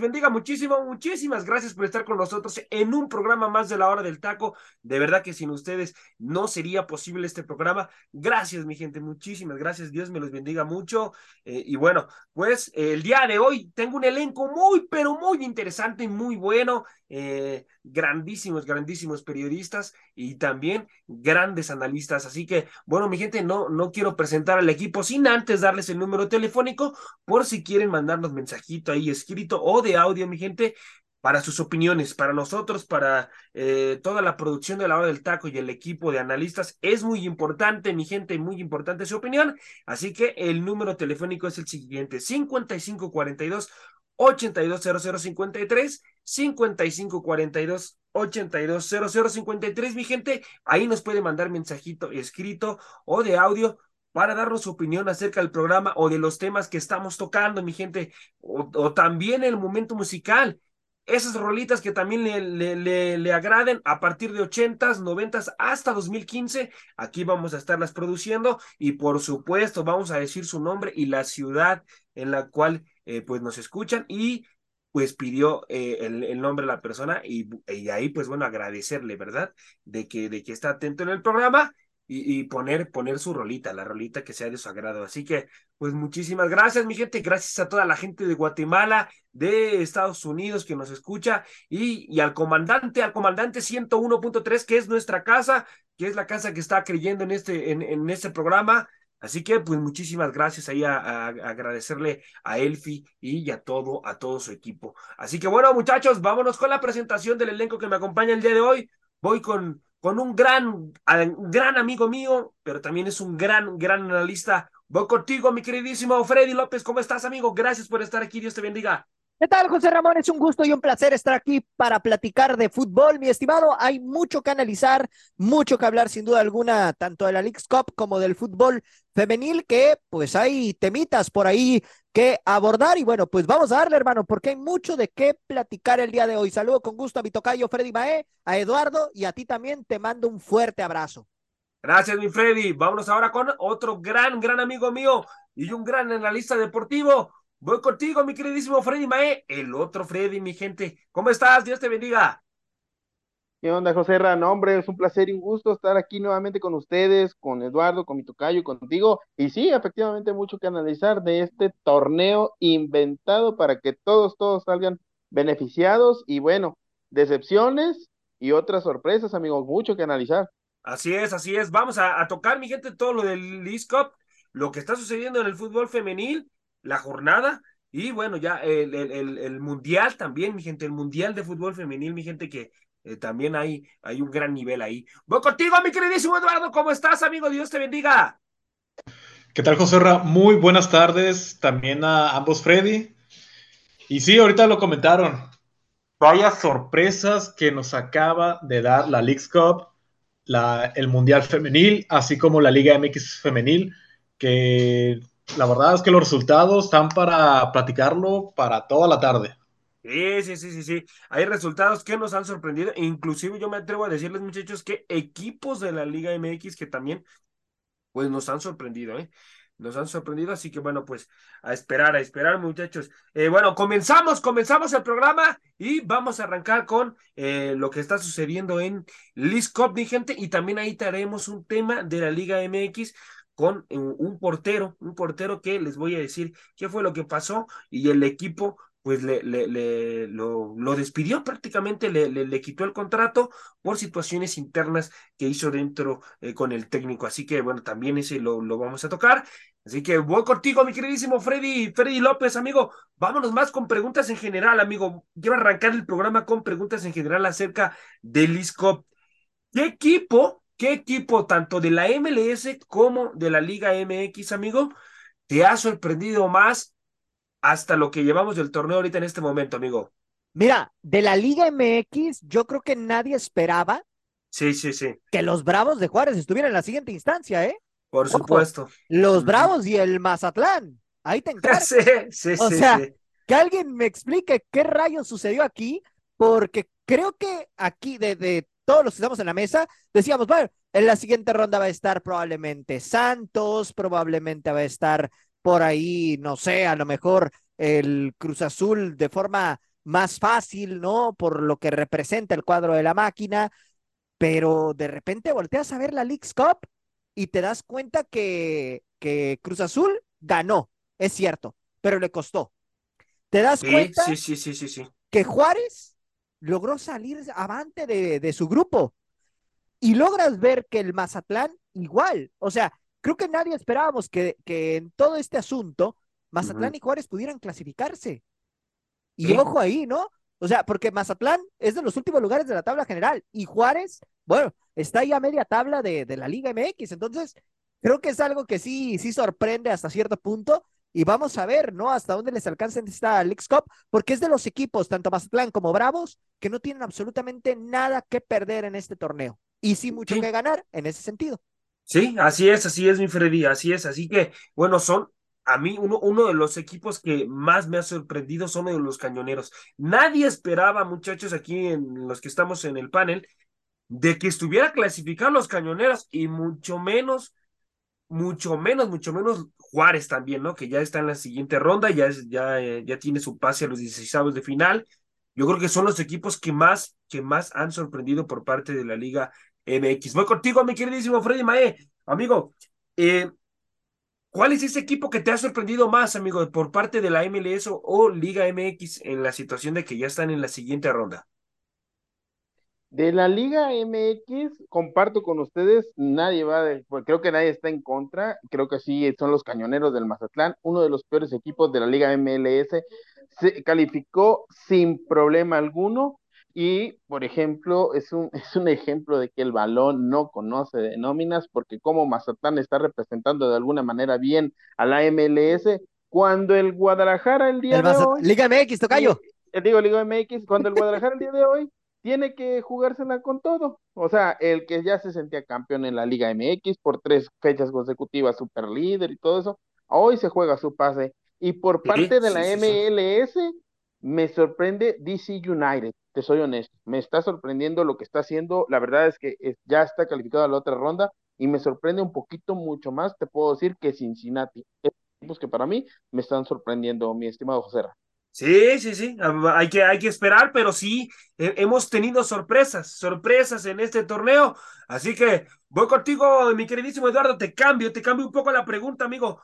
Bendiga muchísimo, muchísimas gracias por estar con nosotros en un programa más de la hora del taco. De verdad que sin ustedes no sería posible este programa. Gracias, mi gente, muchísimas gracias. Dios me los bendiga mucho. Eh, y bueno, pues el día de hoy tengo un elenco muy, pero muy interesante y muy bueno. Eh, grandísimos, grandísimos periodistas y también grandes analistas. Así que, bueno, mi gente, no, no quiero presentar al equipo sin antes darles el número telefónico por si quieren mandarnos mensajito ahí escrito o de audio, mi gente, para sus opiniones, para nosotros, para eh, toda la producción de la hora del taco y el equipo de analistas. Es muy importante, mi gente, muy importante su opinión. Así que el número telefónico es el siguiente, 5542 820053 5542 820053 mi gente, ahí nos puede mandar mensajito escrito o de audio para darnos su opinión acerca del programa o de los temas que estamos tocando, mi gente, o, también el momento musical. Esas rolitas que también le, le, le, agraden a partir de 80s, 90s hasta 2015, aquí vamos a estarlas produciendo. Y por supuesto vamos a decir su nombre y la ciudad en la cual eh, pues nos escuchan y pues pidió eh, el, nombre de la persona y, y, ahí pues bueno agradecerle, ¿verdad? De que, de que está atento en el programa y, y, poner, poner su rolita, la rolita que sea de su agrado. Así que pues muchísimas gracias mi gente, gracias a toda la gente de Guatemala, de Estados Unidos que nos escucha y, y al comandante, al comandante 101.3 que es nuestra casa, que es la casa que está creyendo en este, en, en este programa. Así que, pues, muchísimas gracias ahí a, agradecerle a Elfi y a todo, a todo su equipo. Así que, bueno, muchachos, vámonos con la presentación del elenco que me acompaña el día de hoy. Voy con, con un gran, gran amigo mío, pero también es un gran, gran analista. Voy contigo, mi queridísimo Freddy López. ¿Cómo estás, amigo? Gracias por estar aquí. Dios te bendiga. ¿Qué tal, José Ramón? Es un gusto y un placer estar aquí para platicar de fútbol, mi estimado. Hay mucho que analizar, mucho que hablar, sin duda alguna, tanto de la League Cup como del fútbol femenil, que pues hay temitas por ahí que abordar. Y bueno, pues vamos a darle, hermano, porque hay mucho de qué platicar el día de hoy. Saludo con gusto a mi tocayo Freddy Mae, a Eduardo y a ti también te mando un fuerte abrazo. Gracias, mi Freddy. Vámonos ahora con otro gran, gran amigo mío y un gran analista deportivo. Voy contigo, mi queridísimo Freddy Mae, el otro Freddy, mi gente. ¿Cómo estás? Dios te bendiga. ¿Qué onda, José Ran? Hombre, es un placer y un gusto estar aquí nuevamente con ustedes, con Eduardo, con mi tocayo, contigo. Y sí, efectivamente, mucho que analizar de este torneo inventado para que todos, todos salgan beneficiados. Y bueno, decepciones y otras sorpresas, amigos, mucho que analizar. Así es, así es. Vamos a, tocar, mi gente, todo lo del League Cup, lo que está sucediendo en el fútbol femenil la jornada y bueno, ya el, el, el, mundial también, mi gente, el mundial de fútbol femenil, mi gente, que eh, también hay, hay un gran nivel ahí. Voy contigo, mi queridísimo Eduardo, ¿cómo estás, amigo? Dios te bendiga. ¿Qué tal, José Ra? Muy buenas tardes también a ambos, Freddy. Y sí, ahorita lo comentaron. Vaya sorpresas que nos acaba de dar la League Cup, la, el Mundial Femenil, así como la Liga MX Femenil, que la verdad es que los resultados están para platicarlo para toda la tarde. Sí, sí, sí, sí, sí. Hay resultados que nos han sorprendido. Inclusive yo me atrevo a decirles, muchachos, que equipos de la Liga MX que también, pues nos han sorprendido, ¿eh? Nos han sorprendido, así que bueno, pues a esperar, a esperar, muchachos. Eh, bueno, comenzamos, comenzamos el programa y vamos a arrancar con eh, lo que está sucediendo en Liz Cup, mi gente, y también ahí traeremos un tema de la Liga MX con eh, un portero, un portero que les voy a decir qué fue lo que pasó y el equipo pues le, le, le lo, despidió prácticamente, le, le, quitó el contrato por situaciones internas que hizo dentro eh, con el técnico. Así que bueno, también ese lo, lo vamos a tocar. Así que voy contigo, mi queridísimo Freddy, Freddy López, amigo. Vámonos más con preguntas en general, amigo. Quiero arrancar el programa con preguntas en general acerca del ISCOP. ¿Qué equipo ¿Qué ¿qué equipo tanto de la MLS como de la Liga MX, amigo, te ha sorprendido más hasta lo que llevamos del torneo ahorita en este momento, amigo? Mira, de la Liga MX, yo creo que nadie esperaba Sí, sí, sí. que los Bravos de Juárez estuvieran en la siguiente instancia, ¿eh? Por Ojo, supuesto. Los Bravos y el Mazatlán. Ahí te encargo. Sí, sí, O sí, sea, sí. que alguien me explique qué rayos sucedió aquí, porque creo que aquí, de, de todos los que estamos en la mesa, decíamos, bueno, en la siguiente ronda va a estar probablemente Santos, probablemente va a estar por ahí, no sé, a lo mejor el Cruz Azul de forma más fácil, ¿no? Por lo que representa el cuadro de la máquina, pero de repente volteas a ver la League's Cup y te das cuenta que, que Cruz Azul ganó, es cierto, pero le costó. Te das Sí, cuenta sí, sí, que Juárez logró salir avante de, de su grupo y logras ver que el Mazatlán igual, o sea, creo que nadie esperábamos que, que en todo este asunto Mazatlán y Juárez pudieran clasificarse. Y Sí. ojo ahí, ¿no? O sea, porque Mazatlán es de los últimos lugares de la tabla general y Juárez, bueno, está ahí a media tabla de, de la Liga MX. Entonces, creo que es algo que sí, sí sorprende hasta cierto punto. Y vamos a ver, ¿no? Hasta dónde les alcanza esta Leagues Cup, porque es de los equipos, tanto Mazatlán como Bravos, que no tienen absolutamente nada que perder en este torneo. Y sí mucho Sí. que ganar en ese sentido. Sí, así es, así es, mi Freddy, así es. Así que, bueno, son a mí uno, uno de los equipos que más me ha sorprendido son de los cañoneros. Nadie esperaba, muchachos, aquí en los que estamos en el panel, de que estuviera clasificados los cañoneros y mucho menos, mucho menos, mucho menos Juárez también, ¿no? Que ya está en la siguiente ronda, ya, es, ya, eh, ya tiene su pase a los 16 de final. Yo creo que son los equipos que más, que más han sorprendido por parte de la Liga MX. Voy contigo, mi queridísimo Freddy Mae. Amigo, eh, ¿cuál es ese equipo que te ha sorprendido más, amigo, por parte de la MLS o, o Liga MX en la situación de que ya están en la siguiente ronda? De la Liga MX, comparto con ustedes, nadie va, de, pues, creo que nadie está en contra, creo que sí son los cañoneros del Mazatlán, uno de los peores equipos de la Liga MLS, se calificó sin problema alguno y, por ejemplo, es un, es un ejemplo de que el balón no conoce de nóminas, porque como Mazatlán está representando de alguna manera bien a la MLS, cuando el Guadalajara el día El de hoy Liga MX, Tocayo. eh, digo Liga MX, cuando el Guadalajara el día de hoy tiene que jugársela con todo. O sea, el que ya se sentía campeón en la Liga MX por tres fechas consecutivas, super líder y todo eso, hoy se juega su pase. Y por Sí, parte de la sí, sí, sí. MLS, me sorprende DC United, te soy honesto. Me está sorprendiendo lo que está haciendo. La verdad es que ya está calificado a la otra ronda y me sorprende un poquito mucho más, te puedo decir, que Cincinnati. Equipos que para mí me están sorprendiendo, mi estimado José. Ra. Sí, sí, sí, hay que, hay que esperar, pero sí, hemos tenido sorpresas, sorpresas en este torneo, así que voy contigo, mi queridísimo Eduardo, te cambio, te cambio un poco la pregunta, amigo.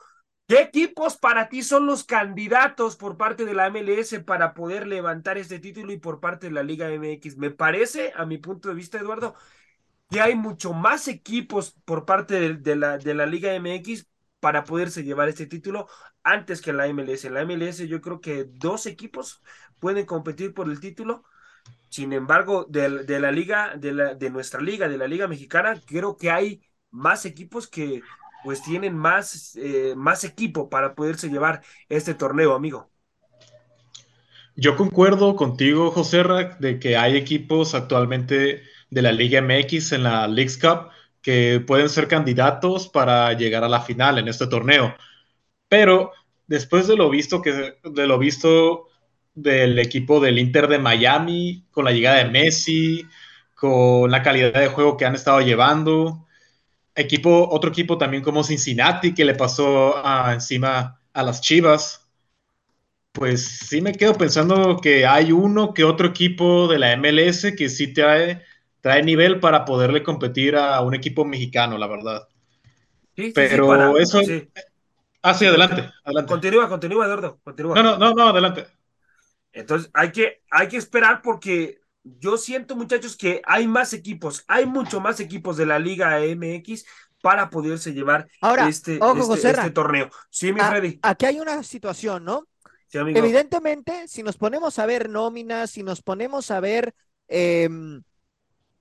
¿Qué equipos para ti son los candidatos por parte de la MLS para poder levantar este título y por parte de la Liga MX? Me parece, a mi punto de vista, Eduardo, que hay mucho más equipos por parte de la, de la Liga MX para poderse llevar este título antes que la MLS. En la MLS yo creo que dos equipos pueden competir por el título. Sin embargo, de, la liga, de, nuestra liga, de la liga mexicana, creo que hay más equipos que pues tienen más, eh, más equipo para poderse llevar este torneo, amigo. Yo concuerdo contigo, José, Ra, de que hay equipos actualmente de la Liga MX en la Leagues Cup que pueden ser candidatos para llegar a la final en este torneo. Pero después de lo visto que de lo visto del equipo del Inter de Miami con la llegada de Messi, con la calidad de juego que han estado llevando, equipo otro equipo también como Cincinnati que le pasó a, encima a las Chivas. Pues sí me quedo pensando que hay uno que otro equipo de la MLS que sí trae, trae nivel para poderle competir a un equipo mexicano, la verdad. Sí, sí, Pero sí, para, eso... Ah, sí, adelante, adelante. Continúa, continúa, Eduardo, continúa. No, no, no, no, adelante. Entonces hay que, hay que esperar porque yo siento, muchachos, que hay más equipos, hay mucho más equipos de la Liga MX para poderse llevar Ahora, este, ojo, este, este torneo. Sí, mi Freddy. Aquí hay una situación, ¿no? Sí, amigo. Evidentemente, si nos ponemos a ver nóminas, si nos ponemos a ver em,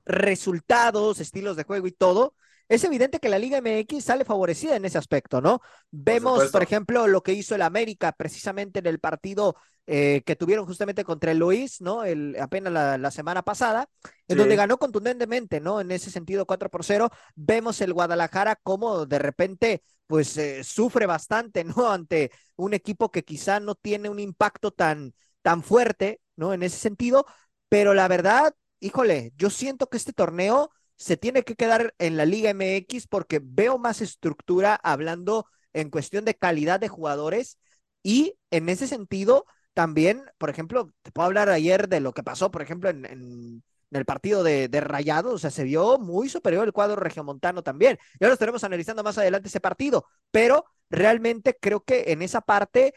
resultados, estilos de juego y todo, es evidente que la Liga MX sale favorecida en ese aspecto, ¿no? Vemos, por, ejemplo, lo que hizo el América precisamente en el partido eh, que tuvieron justamente contra el Luis, ¿no? El, apenas la, semana pasada, en donde ganó contundentemente, ¿no? En ese sentido, 4 por 0. Vemos el Guadalajara como de repente, pues, eh, sufre bastante, ¿no? Ante un equipo que quizá no tiene un impacto tan, tan fuerte, ¿no? En ese sentido, pero la verdad, híjole, yo siento que este torneo se tiene que quedar en la Liga MX porque veo más estructura hablando en cuestión de calidad de jugadores y en ese sentido también, por ejemplo, te puedo hablar ayer de lo que pasó, por ejemplo, en, el partido de, de Rayados, o sea, se vio muy superior el cuadro regiomontano también. Ya lo estaremos analizando más adelante ese partido, pero realmente creo que en esa parte,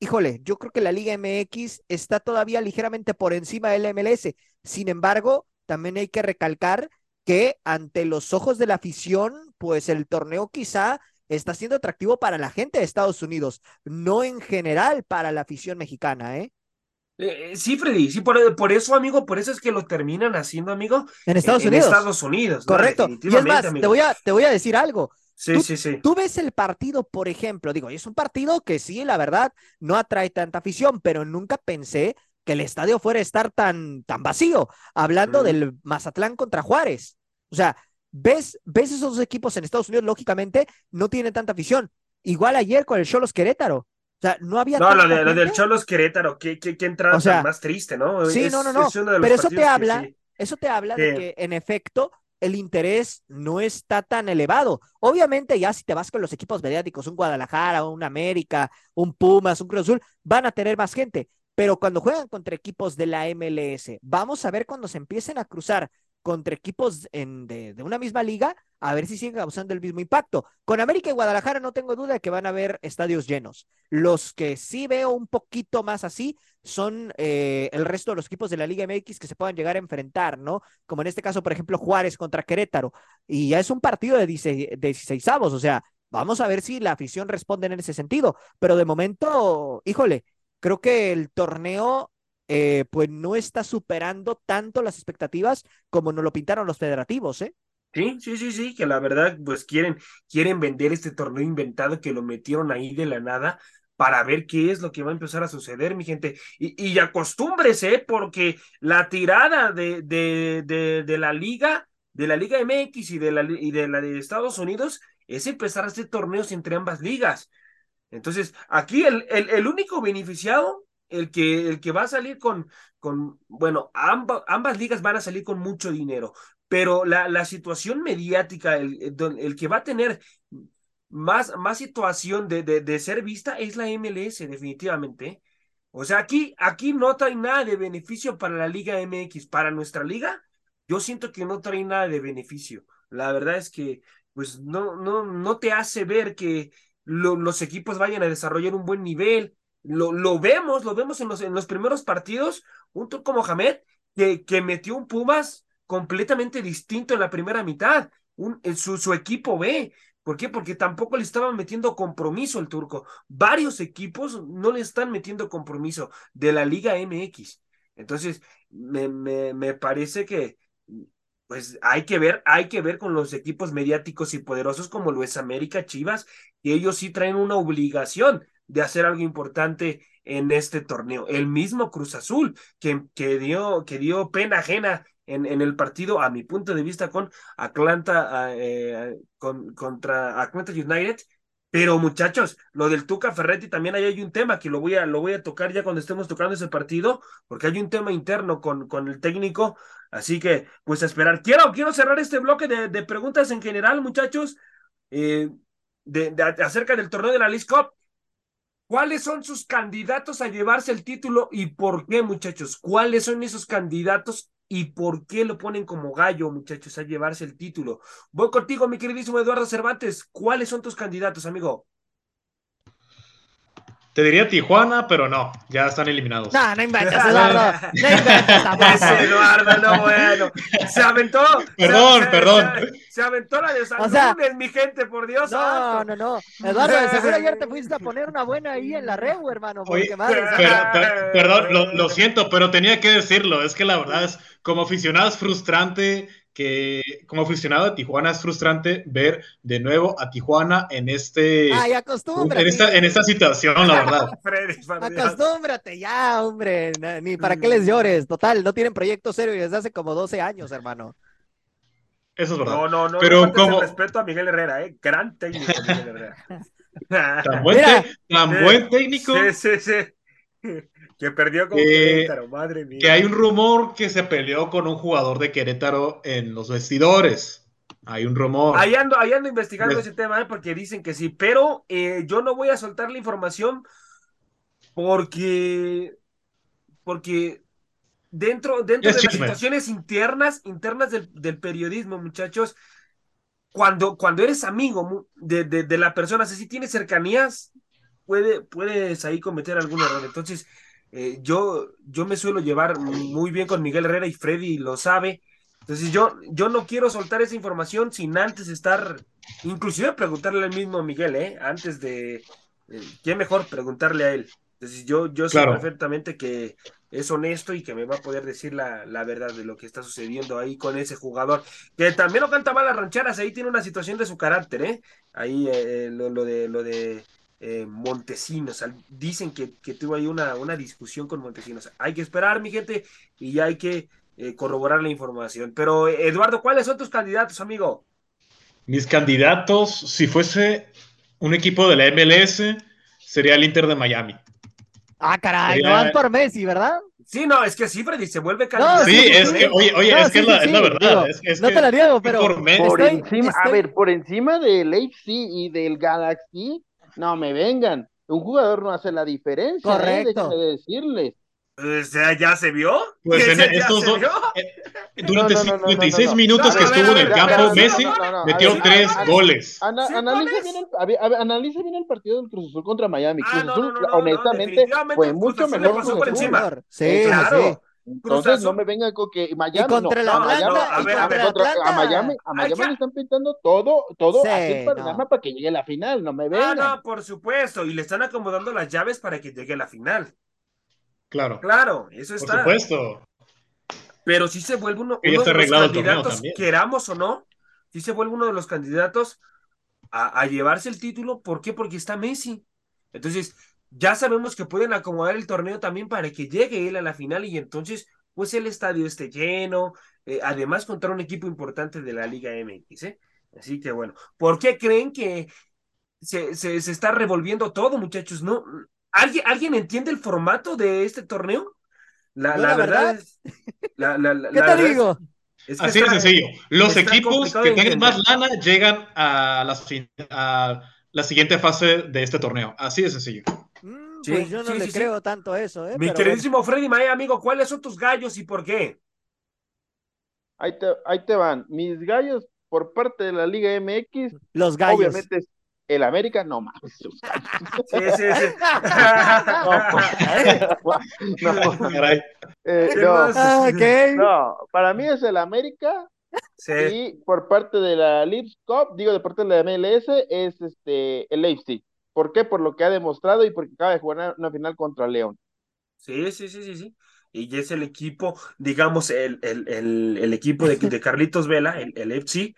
híjole, yo creo que la Liga MX está todavía ligeramente por encima del MLS. Sin embargo, también hay que recalcar que ante los ojos de la afición, pues el torneo quizá está siendo atractivo para la gente de Estados Unidos, no en general para la afición mexicana, ¿eh? eh, eh sí, Freddy, sí, por, eso, amigo, por eso es que lo terminan haciendo, amigo. En Estados Unidos. En Estados Unidos. Correcto. y es más, te voy, a, te voy a decir algo. Sí, sí, sí. Tú ves el partido, por ejemplo, digo, es un partido que sí, la verdad, no atrae tanta afición, pero nunca pensé que el estadio fuera a estar tan, tan vacío, hablando del Mazatlán contra Juárez. O sea, ves, ves esos dos equipos en Estados Unidos, lógicamente, no tienen tanta afición. Igual ayer con el Cholos Querétaro. O sea, no había. No, lo, de, del Cholos Querétaro, qué, qué, entrada más triste, ¿no? Sí, no, no, no. Pero eso te habla, eso te habla de que, en efecto, el interés no está tan elevado. Obviamente, ya si te vas con los equipos mediáticos, un Guadalajara, un América, un Pumas, un Cruz Azul, van a tener más gente. Pero cuando juegan contra equipos de la MLS, vamos a ver cuando se empiecen a cruzar contra equipos de, una misma liga, a ver si siguen causando el mismo impacto. Con América y Guadalajara no tengo duda de que van a haber estadios llenos. Los que sí veo un poquito más así son eh, el resto de los equipos de la Liga MX que se puedan llegar a enfrentar, ¿no? Como en este caso, por ejemplo, Juárez contra Querétaro. Y ya es un partido de 16 avos, o sea, vamos a ver si la afición responde en ese sentido. Pero de momento, híjole, creo que el torneo eh, pues no está superando tanto las expectativas como nos lo pintaron los federativos, ¿eh? Sí, sí, sí, sí, que la verdad, pues quieren, quieren vender este torneo inventado que lo metieron ahí de la nada para ver qué es lo que va a empezar a suceder, mi gente. Y, y acostúmbrese, porque la tirada de, de, de, la liga, de la Liga MX y de la, y de la de Estados Unidos, es empezar a hacer torneos entre ambas ligas. Entonces, aquí el, el, el único beneficiado, el que, el que va a salir con, con bueno, ambas ligas van a salir con mucho dinero, pero la, la situación mediática, el, el, que va a tener más, más situación de, de, de, ser vista es la MLS, definitivamente. O sea, aquí, aquí no trae nada de beneficio para la Liga MX, para nuestra liga, yo siento que no trae nada de beneficio. La verdad es que, pues, no, no, no te hace ver que, los equipos vayan a desarrollar un buen nivel. Lo, lo vemos, lo vemos en los, en los primeros partidos, un Turco Mohamed que, que metió un Pumas completamente distinto en la primera mitad, un, su, su equipo B. ¿Por qué? Porque tampoco le estaban metiendo compromiso el turco. Varios equipos no le están metiendo compromiso de la Liga MX. Entonces, me, me, me parece que, pues hay que ver, hay que ver con los equipos mediáticos y poderosos como lo es América, Chivas, que ellos sí traen una obligación de hacer algo importante en este torneo. El mismo Cruz Azul, que, que, dio, que dio pena ajena en, en, el partido, a mi punto de vista, con Atlanta, eh, con, contra Atlanta United, pero muchachos, lo del Tuca Ferretti también ahí hay un tema que lo voy a, lo voy a tocar ya cuando estemos tocando ese partido, porque hay un tema interno con, con el técnico, así que pues a esperar. Quiero, quiero cerrar este bloque de, de preguntas en general, muchachos, eh, de, de, acerca del torneo de la League Cup. ¿Cuáles son sus candidatos a llevarse el título y por qué, muchachos? ¿Cuáles son esos candidatos y por qué lo ponen como gallo, muchachos, a llevarse el título. Voy contigo, mi queridísimo Eduardo Cervantes. ¿Cuáles son tus candidatos, amigo? Te diría Tijuana, pero no, ya están eliminados. No, no inventas, Eduardo. No inventas Eduardo, no, bueno. Se aventó. Perdón, perdón. Se, aventó la de San o sea, mi gente, por Dios. No, no, no. Eduardo, de seguro ayer te fuiste a poner una buena ahí en la red, hermano. Oye, perdón, lo, lo siento, pero tenía que decirlo. Es que la verdad es, como aficionado es frustrante que como aficionado de Tijuana es frustrante ver de nuevo a Tijuana en este Ay, en esta, en esta situación, la verdad. acostúmbrate ya, hombre, ni para qué les llores. Total, no tienen proyecto serio desde hace como 12 años, hermano. Eso es verdad. No, no, no. Pero como respeto a Miguel Herrera, eh, gran técnico Miguel Herrera. tan buen, tan buen técnico. Sí, sí, sí. Que perdió con Querétaro, madre mía. Que hay un rumor que se peleó con un jugador de Querétaro en los vestidores. Hay un rumor. Ahí ando, ahí ando investigando ese tema, ¿eh? porque dicen que sí, pero eh, yo no voy a soltar la información porque, porque dentro, dentro de las situaciones internas, internas del, del, periodismo, muchachos, cuando, cuando eres amigo de, de, de la persona, si tienes cercanías, puede, puedes ahí cometer algún error. Entonces, eh, yo, yo me suelo llevar muy bien con Miguel Herrera y Freddy lo sabe. Entonces yo, yo no quiero soltar esa información sin antes estar, inclusive preguntarle al mismo Miguel, ¿eh? Antes de, eh, ¿qué mejor preguntarle a él? Entonces yo, yo sé perfectamente que es honesto y que me va a poder decir la, la, verdad de lo que está sucediendo ahí con ese jugador, que también no canta mal las rancheras, ahí tiene una situación de su carácter, ¿eh? Ahí eh, lo, lo, de, lo de eh, Montesinos. Dicen que, tuvo ahí una, una, discusión con Montesinos. Hay que esperar, mi gente, y ya hay que eh, corroborar la información. Pero, Eduardo, ¿cuáles son tus candidatos, amigo? Mis candidatos, si fuese un equipo de la MLS, sería el Inter de Miami. Ah, caray, no van por Messi, ¿verdad? Sí, no, es que sí, Freddy, se vuelve candidato. sí, es que, oye, oye, es que es, la, verdad. no te la niego, pero. Por, encima, a ver, por encima del AFC y del Galaxy, no me vengan. Un jugador no hace la diferencia. ¿eh? Correcto. de decirles. O sea, ¿ya se vio? Pues en estos dos, eh, durante 56 minutos que estuvo en el campo, Messi metió tres goles. analice, bien el, partido del Cruz Azul contra Miami. Ah, Cruz Azul, honestamente, fue mucho mejor. Por encima. Sí, claro. Entonces no me vengan con que Miami contra no, la Miami, a, ver, a, ver, a, Miami, a Miami le están pintando todo, todo sí, así para, para que llegue a la final, no me vengan. Ah, no, por supuesto, y le están acomodando las llaves para que llegue a la final. Claro. Claro, eso está. Por supuesto. Pero si se vuelve uno, uno de los candidatos, queramos o no, si se vuelve uno de los candidatos a, a llevarse el título, ¿por qué? Porque está Messi. Entonces, ya sabemos que pueden acomodar el torneo también para que llegue él a la final y entonces pues el estadio esté lleno, eh, además contra un equipo importante de la Liga MX, ¿eh? Así que bueno, ¿por qué creen que se, se, está revolviendo todo, muchachos? ¿No? ¿Alguien, ¿Alguien entiende el formato de este torneo? La, la, verdad, la, la, ¿Qué te digo? Así de sencillo. Los equipos que tengan más lana llegan a a la siguiente fase de este torneo. Así de sencillo. Pues yo no le creo tanto eso, ¿eh? Mi queridísimo Freddy Mae, amigo, ¿cuáles son tus gallos y por qué? Ahí te, ahí te van. Mis gallos por parte de la Liga MX. Los gallos. Obviamente el América, no más. Sí, sí, sí. no, no, para mí es el América. Sí. Y por parte de la Leagues Cup, digo, de parte de la MLS, es este el Leipzig. ¿Por qué? Por lo que ha demostrado y porque acaba de jugar una final contra León. Sí, sí, sí, sí, sí. Y es el equipo, digamos, el, el, el, equipo de, de, Carlitos Vela, el, el FC,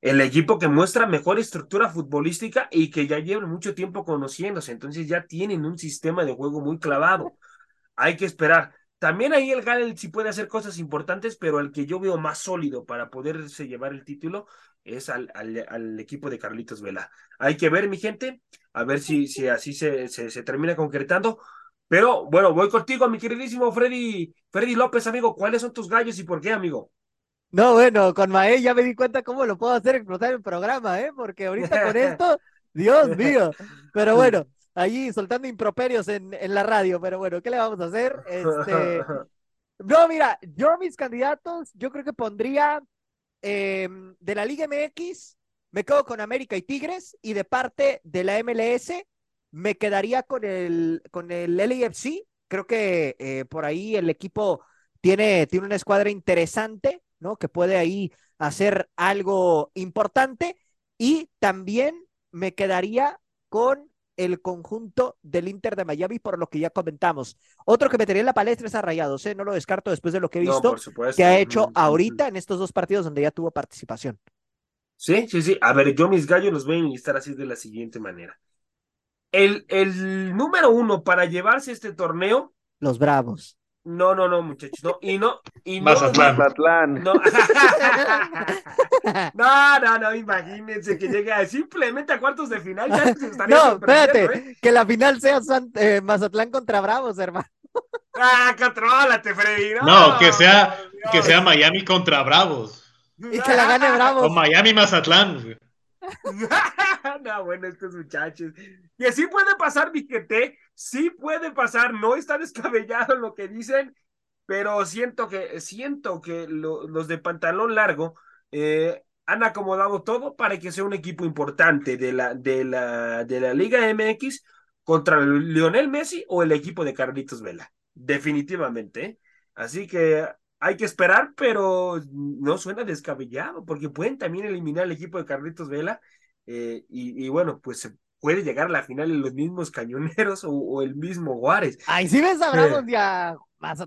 el equipo que muestra mejor estructura futbolística y que ya llevan mucho tiempo conociéndose. Entonces ya tienen un sistema de juego muy clavado. Hay que esperar. También ahí el Gal sí puede hacer cosas importantes, pero el que yo veo más sólido para poderse llevar el título es al, al, equipo de Carlitos Vela. Hay que ver, mi gente, a ver si, si así se, se, termina concretando. Pero bueno, voy contigo, mi queridísimo Freddy, Freddy López, amigo. ¿Cuáles son tus gallos y por qué, amigo? No, bueno, con Mae ya me di cuenta cómo lo puedo hacer explotar el programa, ¿eh? Porque ahorita con esto, Dios mío. Pero bueno, allí soltando improperios en, en la radio, pero bueno, ¿qué le vamos a hacer? Este... No, mira, yo mis candidatos, yo creo que pondría Em, de la Liga MX, me quedo con América y Tigres, y de parte de la MLS, me quedaría con el, con el LAFC. Creo que eh, por ahí el equipo tiene, tiene una escuadra interesante, ¿no? Que puede ahí hacer algo importante. Y también me quedaría con el conjunto del Inter de Miami, por lo que ya comentamos. Otro que metería en la palestra es a Rayados, ¿eh? no lo descarto después de lo que he visto que ha hecho ahorita en estos dos partidos donde ya tuvo participación. Sí, sí, sí. A ver, yo mis gallos los voy a enlistar así de la siguiente manera. El, el número uno para llevarse este torneo. Los Bravos. No, no, no, muchachos, no, y no, y no. Mazatlán. No. no, no, no, imagínense que llegue simplemente a cuartos de final. no, espérate, ¿eh? que la final sea eh, Mazatlán contra Bravos, hermano. Ah, contrólate, Freddy. No, que sea, que sea Miami contra Bravos. Y que la gane Bravos. O Miami Mazatlán. no, bueno, estos muchachos. Y así puede pasar, mi gente. Sí puede pasar. No está descabellado lo que dicen, pero siento que, siento que los de pantalón largo eh, han acomodado todo para que sea un equipo importante de la, de la, de la Liga MX contra Lionel Messi o el equipo de Carlitos Vela. Definitivamente. ¿eh? Así que hay que esperar, pero no suena descabellado, porque pueden también eliminar el equipo de Carlitos Vela. Eh, y, bueno, pues se puede llegar a la final en los mismos cañoneros o, el mismo Juárez. Ay, sí ves a eh, ya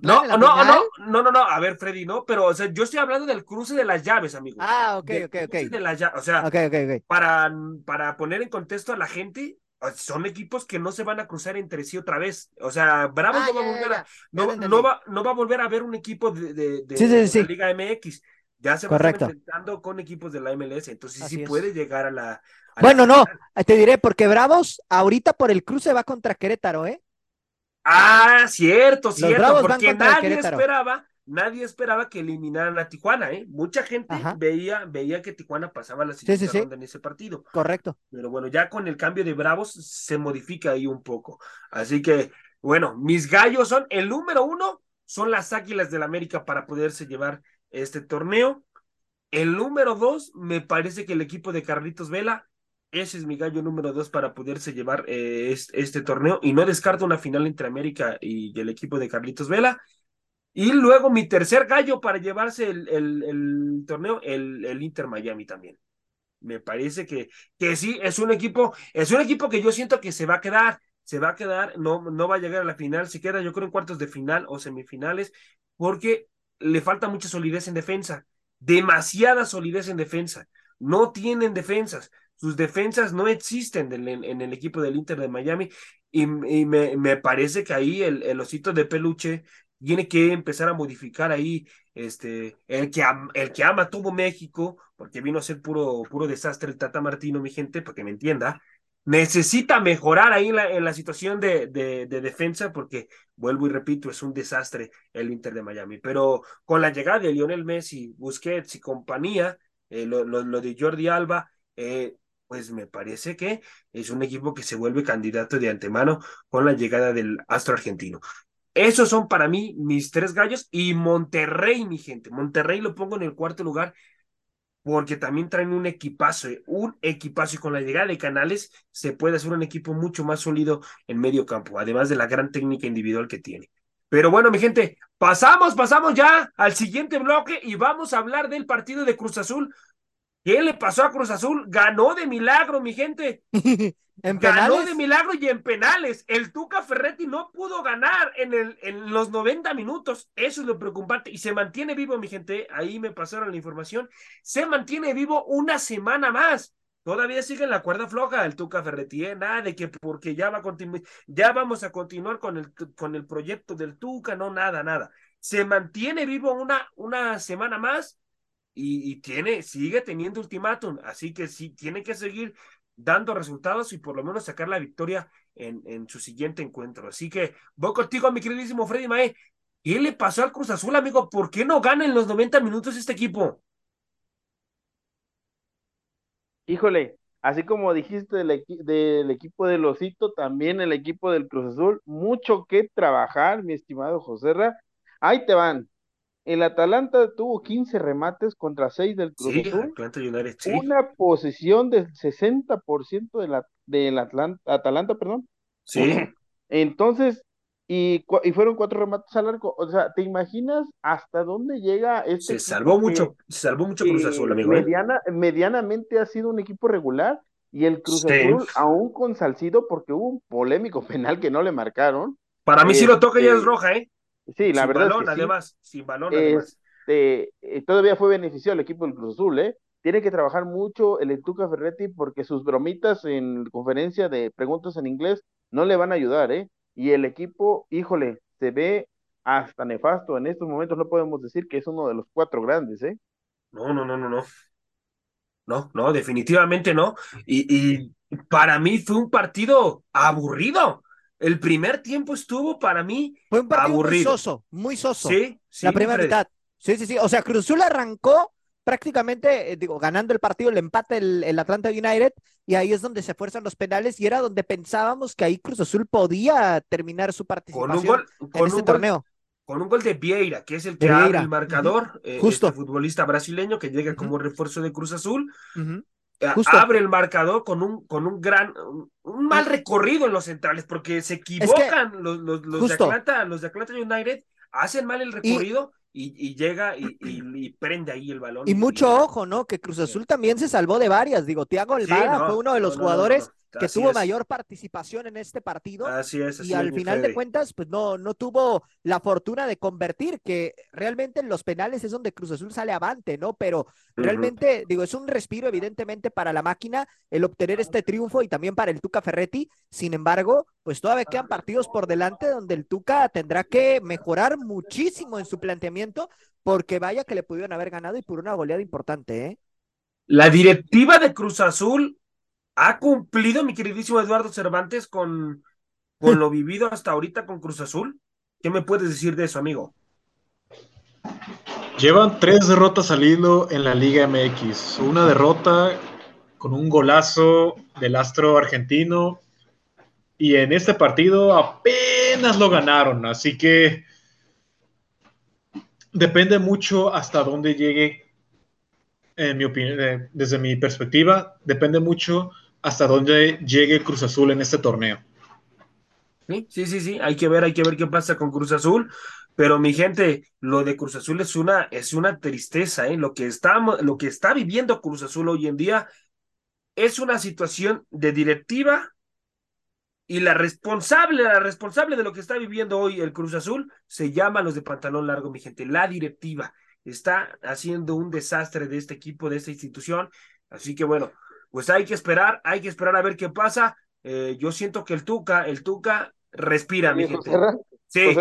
no, no, no, no, no, no, a ver, Freddy, no, pero o sea, yo estoy hablando del cruce de las llaves, amigo. Ah, ok, ok, ok. De las llaves, o sea, okay, okay, Para, para poner en contexto a la gente, son equipos que no se van a cruzar entre sí otra vez. O sea, Bravos ah, no, va a volver a, no, va, no va a volver a ver un equipo de, de, la Liga MX. Ya se va a estar enfrentando con equipos de la MLS. Entonces sí puede llegar a la. bueno, no, te diré, porque Bravos ahorita por el cruce va contra Querétaro, ¿eh? Ah, cierto, cierto, porque nadie esperaba nadie esperaba que eliminaran a Tijuana, ¿eh? Mucha gente veía, veía que Tijuana pasaba la siguiente ronda en ese partido. Correcto. Pero bueno, ya con el cambio de Bravos se modifica ahí un poco. Así que, bueno, mis gallos son el número uno, son las Águilas del América para poderse llevar este torneo. El número dos, me parece que el equipo de Carlitos Vela, ese es mi gallo número dos para poderse llevar eh, este, este, torneo. Y no descarto una final entre América y el equipo de Carlitos Vela. Y luego mi tercer gallo para llevarse el, el, torneo, el, Inter Miami también. Me parece que, que sí, es un equipo, es un equipo que yo siento que se va a quedar, se va a quedar, no, no va a llegar a la final, se queda yo creo en cuartos de final o semifinales, porque le falta mucha solidez en defensa, demasiada solidez en defensa. No tienen defensas, sus defensas no existen en, el equipo del Inter de Miami y, me, me, parece que ahí el, el osito de peluche tiene que empezar a modificar ahí este, el que, el que ama todo México, porque vino a ser puro, puro desastre el Tata Martino, mi gente, porque me entienda, necesita mejorar ahí en la, en la situación de, de, defensa, porque vuelvo y repito, es un desastre el Inter de Miami. Pero con la llegada de Lionel Messi, Busquets y compañía, eh, lo, de Jordi Alba, eh, pues me parece que es un equipo que se vuelve candidato de antemano con la llegada del astro argentino. Esos son para mí mis tres gallos y Monterrey, mi gente. Monterrey lo pongo en el cuarto lugar porque también traen un equipazo, eh, un equipazo y con la llegada de Canales se puede hacer un equipo mucho más sólido en medio campo, además de la gran técnica individual que tiene. Pero bueno, mi gente, pasamos, pasamos ya al siguiente bloque y vamos a hablar del partido de Cruz Azul. ¿Qué le pasó a Cruz Azul? Ganó de milagro, mi gente. ¿En Ganó de milagro y en penales. El Tuca Ferretti no pudo ganar en, el, en los 90 minutos. Eso es lo preocupante. Y se mantiene vivo, mi gente. Ahí me pasaron la información. Se mantiene vivo una semana más. Todavía sigue en la cuerda floja el Tuca Ferretti. ¿eh? Nada de que porque ya va a continuar, ya vamos a continuar con el, con el proyecto del Tuca. No, nada, nada. Se mantiene vivo una, una semana más. Y, tiene, sigue teniendo ultimátum, así que sí, tiene que seguir dando resultados y por lo menos sacar la victoria en, en su siguiente encuentro. Así que voy contigo, mi queridísimo Freddy Mae. ¿Qué le pasó al Cruz Azul, amigo? ¿Por qué no gana en los 90 minutos este equipo? Híjole, así como dijiste del, del equipo del Osito, también el equipo del Cruz Azul, mucho que trabajar, mi estimado José Ahí te van. El Atalanta tuvo 15 remates contra 6 del Cruz Una posición del 60% de la, del Atlanta, Atalanta, perdón, Sí. Entonces, y, y, fueron cuatro remates al arco. O sea, ¿te imaginas hasta dónde llega este? Se salvó mucho, se salvó mucho Cruz Azul, amigo. ¿eh? Mediana, Medianamente ha sido un equipo regular y el Cruz Azul, aún con Salcido, porque hubo un polémico penal que no le marcaron. Para mí sí lo toca y es este, roja, ¿eh? Sí, la verdad. Balón, es que además, sin balón, además. Este, eh, todavía fue beneficiado el equipo del Cruz Azul, ¿eh? Tiene que trabajar mucho el Etuca Ferretti porque sus bromitas en conferencia de preguntas en inglés no le van a ayudar, ¿eh? Y el equipo, híjole, se ve hasta nefasto. En estos momentos no podemos decir que es uno de los cuatro grandes, ¿eh? No, no, no, no, no. No, no, definitivamente no. Y, y para mí fue un partido aburrido. El primer tiempo estuvo para mí fue un partido aburrido. muy soso, muy soso. Sí, sí. La primera mitad. Sí, sí, sí. O sea, Cruzul arrancó prácticamente, eh, digo, ganando el partido, el empate el, el, Atlanta United, y ahí es donde se fuerzan los penales, y era donde pensábamos que ahí Cruz Azul podía terminar su participación con un gol, en este torneo. Con un gol de Vieira, que es el que abre el marcador, eh, Justo. Este futbolista brasileño que llega como refuerzo de Cruz Azul. Abre el marcador con un, con un gran, un mal recorrido en los centrales, porque se equivocan que, los, los, los de Atlanta, los de Atlanta United, hacen mal el recorrido. Y y, y llega y, y, prende ahí el balón. Y mucho ojo, ¿no? Que Cruz Azul también se salvó de varias. Digo, Tiago Almada sí, no, fue uno de los no, jugadores no, que tuvo es. mayor participación en este partido. Así es. Así y al final de cuentas, pues no, no tuvo la fortuna de convertir, que realmente en los penales es donde Cruz Azul sale avante, ¿no? Pero uh -huh. realmente, digo, es un respiro evidentemente para la máquina el obtener este triunfo y también para el Tuca Ferretti. Sin embargo, pues todavía quedan partidos por delante donde el Tuca tendrá que mejorar muchísimo en su planteamiento, porque vaya que le pudieron haber ganado y por una goleada importante, ¿eh? La directiva de Cruz Azul ha cumplido, mi queridísimo Eduardo Cervantes, con, con lo vivido hasta ahorita con Cruz Azul. ¿Qué me puedes decir de eso, amigo? Llevan tres derrotas al hilo en la Liga MX. Una derrota con un golazo del astro argentino. Y en este partido apenas lo ganaron. Así que depende mucho hasta dónde llegue, en mi opinión, desde mi perspectiva, depende mucho hasta dónde llegue Cruz Azul en este torneo. Sí, sí, sí, sí, hay que ver, hay que ver qué pasa con Cruz Azul, pero mi gente, lo de Cruz Azul es una, es una tristeza, ¿eh? Lo que está, lo que está viviendo Cruz Azul hoy en día es una situación de directiva y la responsable, la responsable de lo que está viviendo hoy el Cruz Azul se llama los de pantalón largo, mi gente, la directiva está haciendo un desastre de este equipo, de esta institución, así que bueno, pues hay que esperar, hay que esperar a ver qué pasa. Eh, yo siento que el Tuca, el Tuca respira, mi gente. Sí.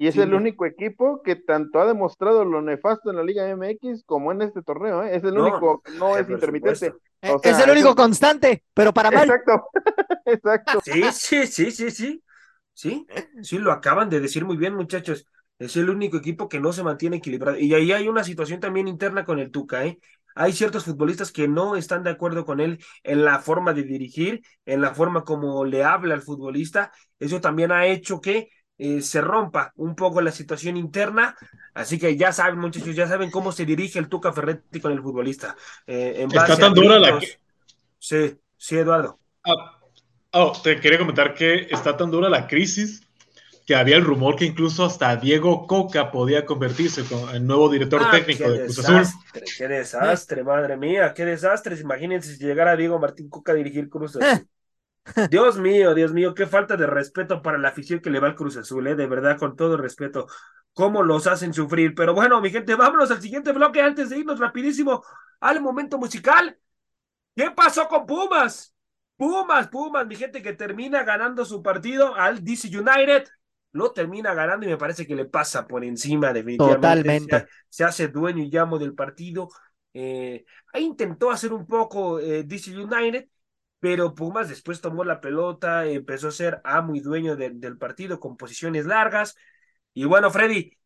Y es sí, el único equipo que tanto ha demostrado lo nefasto en la Liga MX como en este torneo, ¿eh? Es el no, único, no es intermitente. O sea, es el único es... constante, pero para mal. Exacto, exacto. Sí, sí, sí, sí, sí. Sí, sí, lo acaban de decir muy bien, muchachos. Es el único equipo que no se mantiene equilibrado. Y ahí hay una situación también interna con el Tuca, ¿eh? Hay ciertos futbolistas que no están de acuerdo con él en la forma de dirigir, en la forma como le habla al futbolista. Eso también ha hecho que eh, se rompa un poco la situación interna. Así que ya saben, muchachos, ya saben cómo se dirige el Tuca Ferretti con el futbolista. Eh, en Está tan dura la Sí, sí, Eduardo. Ah, oh, te quería comentar que está tan dura la crisis que había el rumor que incluso hasta Diego Coca podía convertirse en el nuevo director ah, técnico de Cruz desastre, Azul. Qué desastre, madre mía, qué desastre. Imagínense si llegara Diego Martín Coca a dirigir Cruz Azul. Dios mío, Dios mío, qué falta de respeto para la afición que le va al Cruz Azul, ¿eh? de verdad, con todo respeto, cómo los hacen sufrir. Pero bueno, mi gente, vámonos al siguiente bloque antes de irnos rapidísimo al momento musical. ¿Qué pasó con Pumas? Pumas, Pumas, mi gente que termina ganando su partido al DC United lo termina ganando y me parece que le pasa por encima definitivamente. Totalmente. Se, se hace dueño y llamo del partido. Eh, ahí intentó hacer un poco eh, DC United, pero Pumas después tomó la pelota, empezó a ser amo y dueño de, del partido con posiciones largas. Y bueno, Freddy,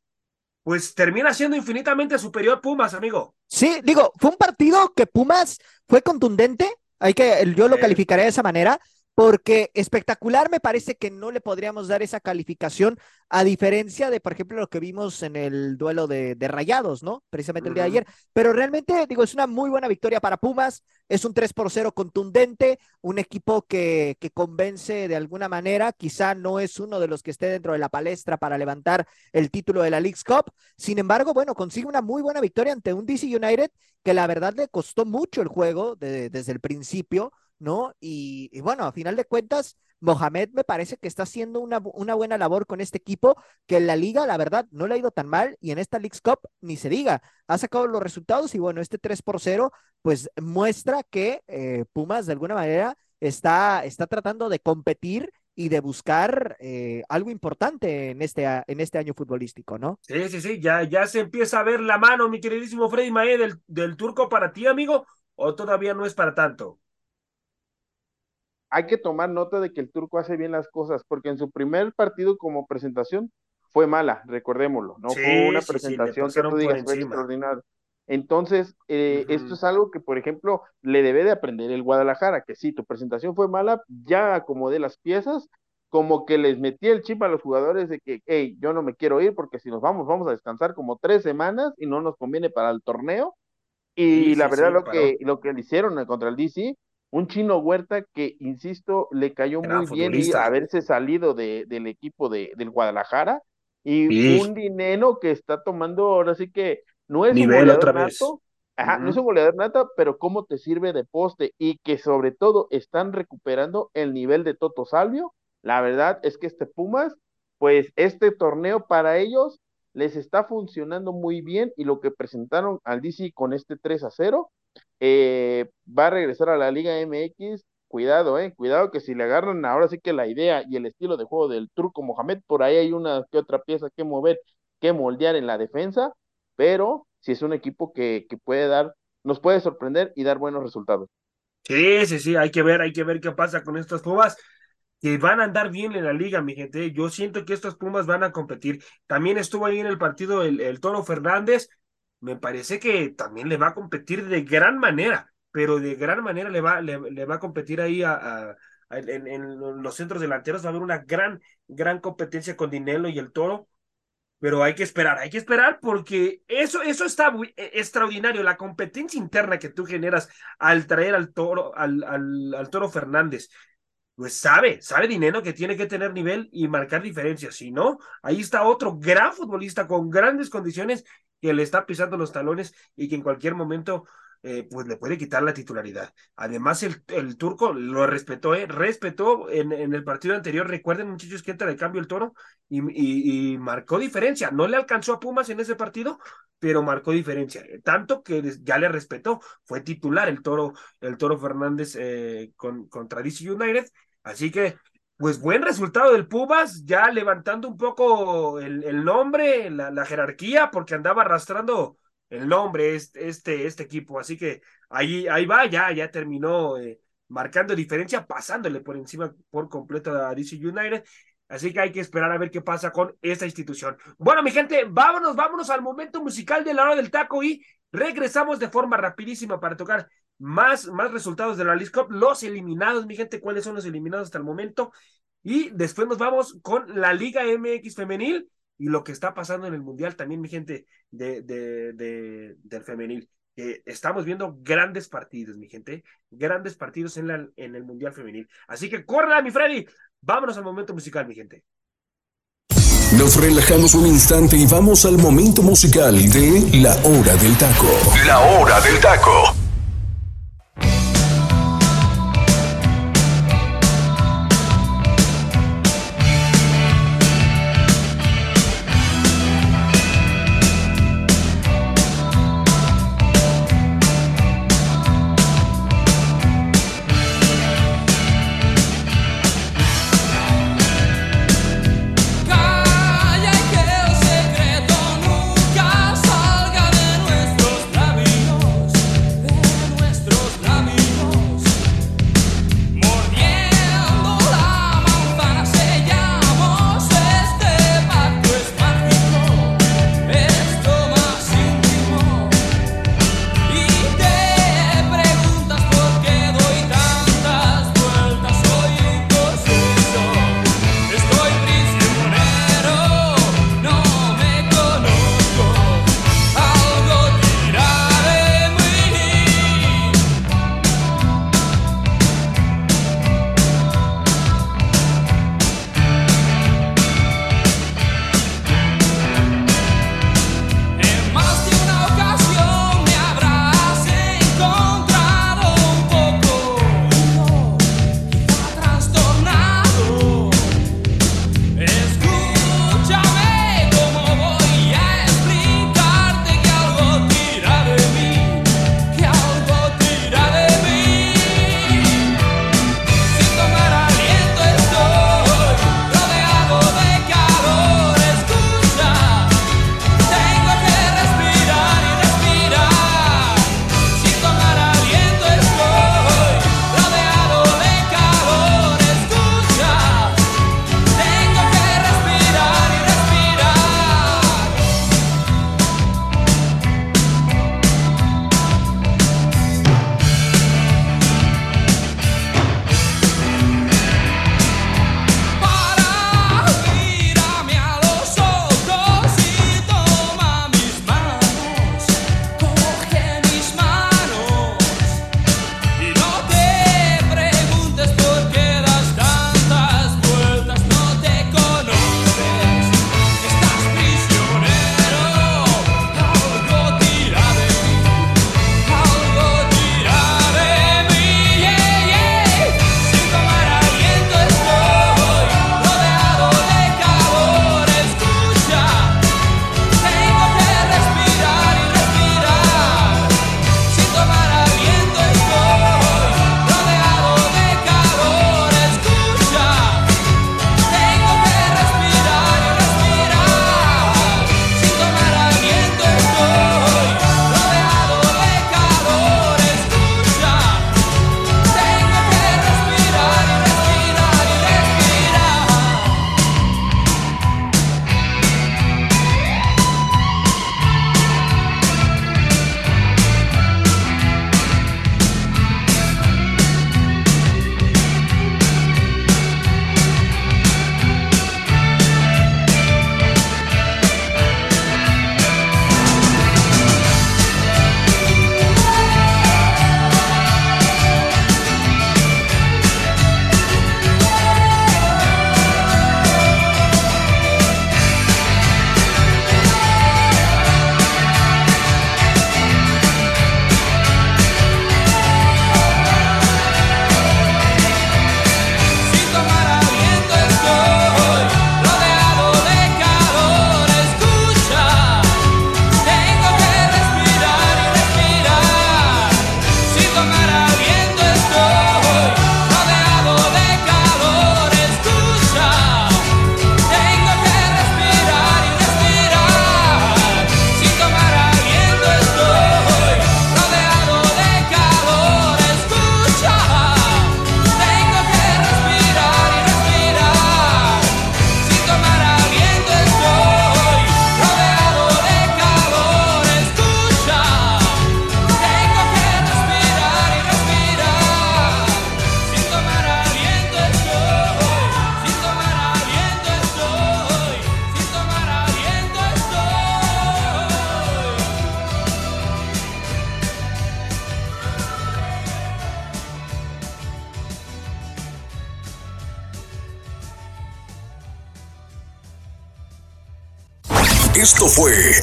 pues termina siendo infinitamente superior Pumas, amigo. Sí, digo, fue un partido que Pumas fue contundente, hay que, yo lo calificaré de esa manera, porque espectacular me parece que no le podríamos dar esa calificación, a diferencia de, por ejemplo, lo que vimos en el duelo de, Rayados, ¿no? Precisamente el día de ayer. Pero realmente, digo, es una muy buena victoria para Pumas, es un 3 por 0 contundente, un equipo que, que convence de alguna manera, quizá no es uno de los que esté dentro de la palestra para levantar el título de la League's Cup, sin embargo, bueno, consigue una muy buena victoria ante un DC United que la verdad le costó mucho el juego desde el principio ¿no? Y, bueno, a final de cuentas, Mohamed me parece que está haciendo una, buena labor con este equipo, que en la liga, la verdad, no le ha ido tan mal y en esta League's Cup ni se diga, ha sacado los resultados y bueno, este 3 por 0, pues muestra que eh, Pumas de alguna manera está, está tratando de competir y de buscar eh, algo importante en este, en este año futbolístico, ¿no? Sí, sí, sí, ya, ya se empieza a ver la mano, mi queridísimo Freddy Mae, del, del turco para ti, amigo, o todavía no es para tanto hay que tomar nota de que el turco hace bien las cosas, porque en su primer partido como presentación fue mala, recordémoslo, no fue una presentación que tú digas fue extraordinaria. Entonces, eh, esto es algo que, por ejemplo, le debe de aprender el Guadalajara, que sí, tu presentación fue mala, ya acomodé las piezas, como que les metí el chip a los jugadores de que, hey, yo no me quiero ir porque si nos vamos, vamos a descansar como tres semanas y no nos conviene para el torneo. Y la verdad, lo, que, lo que le hicieron contra el DC un chino Huerta que, insisto, le cayó muy bien haberse salido de, del equipo de, del Guadalajara y un dinero que está tomando ahora sí que no es un goleador nato, ajá, no es un goleador nato, pero cómo te sirve de poste y que sobre todo están recuperando el nivel de Toto Salvio. La verdad es que este Pumas, pues este torneo para ellos les está funcionando muy bien y lo que presentaron al DC con este 3 a 0 eh, va a regresar a la Liga MX. Cuidado, eh, cuidado que si le agarran ahora sí que la idea y el estilo de juego del Turco Mohamed, por ahí hay una que otra pieza que mover, que moldear en la defensa, pero si es un equipo que, que puede dar, nos puede sorprender y dar buenos resultados. Sí, sí, sí, hay que ver, hay que ver qué pasa con estas Pumas que van a andar bien en la liga, mi gente. Yo siento que estos Pumas van a competir. También estuvo ahí en el partido el, el Toro Fernández, me parece que también le va a competir de gran manera, pero de gran manera le va, le, va a competir ahí a, en, los centros delanteros, va a haber una gran, gran competencia con Dinelo y el Toro, pero hay que esperar, hay que esperar porque eso, eso está e, extraordinario, la competencia interna que tú generas al traer al Toro, al, al Toro Fernández, pues sabe, sabe Dinero que tiene que tener nivel y marcar diferencias. Si no, ahí está otro gran futbolista con grandes condiciones que le está pisando los talones y que en cualquier momento eh, pues le puede quitar la titularidad. Además, el, el turco lo respetó, ¿eh? respetó en, en, el partido anterior. Recuerden, muchachos, que entra de cambio el toro y, y, marcó diferencia. No le alcanzó a Pumas en ese partido, pero marcó diferencia. Tanto que ya le respetó. Fue titular el toro, el toro Fernández eh, con, contra DC United. Así que pues buen resultado del Pumas, ya levantando un poco el, el nombre, la, la, jerarquía, porque andaba arrastrando el nombre este, este, equipo. Así que ahí, ahí va, ya, ya terminó eh, marcando diferencia, pasándole por encima por completo a DC United. Así que hay que esperar a ver qué pasa con esta institución. Bueno, mi gente, vámonos, vámonos al momento musical de la hora del taco y regresamos de forma rapidísima para tocar más, más resultados de la League Cup, los eliminados, mi gente, cuáles son los eliminados hasta el momento. Y después nos vamos con la Liga MX femenil y lo que está pasando en el Mundial también, mi gente, de, de, de del femenil. estamos viendo grandes partidos, mi gente, grandes partidos en, la, en el Mundial femenil. Así que corra, mi Freddy, vámonos al momento musical, mi gente. Nos relajamos un instante y vamos al momento musical de La Hora del Taco. La Hora del Taco.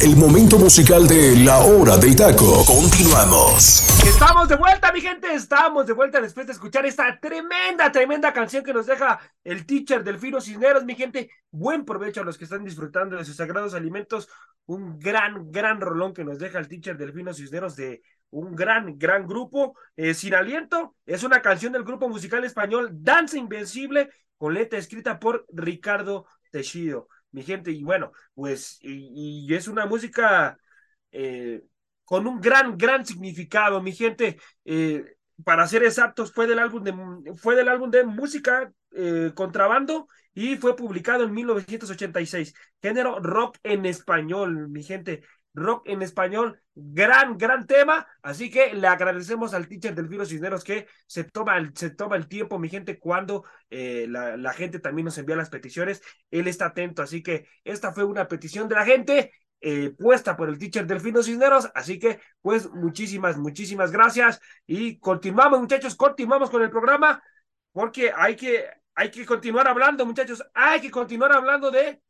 El momento musical de La Hora del Taco. Continuamos. Estamos de vuelta, mi gente. Estamos de vuelta después de escuchar esta tremenda, tremenda canción que nos deja el teacher Delfino Cisneros, mi gente. Buen provecho a los que están disfrutando de sus sagrados alimentos. Un gran, gran rolón que nos deja el teacher Delfino Cisneros de un gran, gran grupo. Eh, Sin aliento es una canción del grupo musical español Danza Invencible con letra escrita por Ricardo Tejido mi gente, y bueno, pues, y, es una música eh, con un gran, gran significado, mi gente. Eh, para ser exactos, fue del álbum de, fue del álbum de música eh, Contrabando y fue publicado en 1986. Género rock en español, mi gente rock en español, gran, gran tema. Así que le agradecemos al teacher del virus Cisneros que se toma el, se toma el tiempo, mi gente, cuando eh, la, gente también nos envía las peticiones. Él está atento, así que esta fue una petición de la gente. Eh, puesta por el teacher Delfino Cisneros, así que pues muchísimas, muchísimas gracias y continuamos muchachos, continuamos con el programa porque hay que, hay que continuar hablando muchachos, hay que continuar hablando de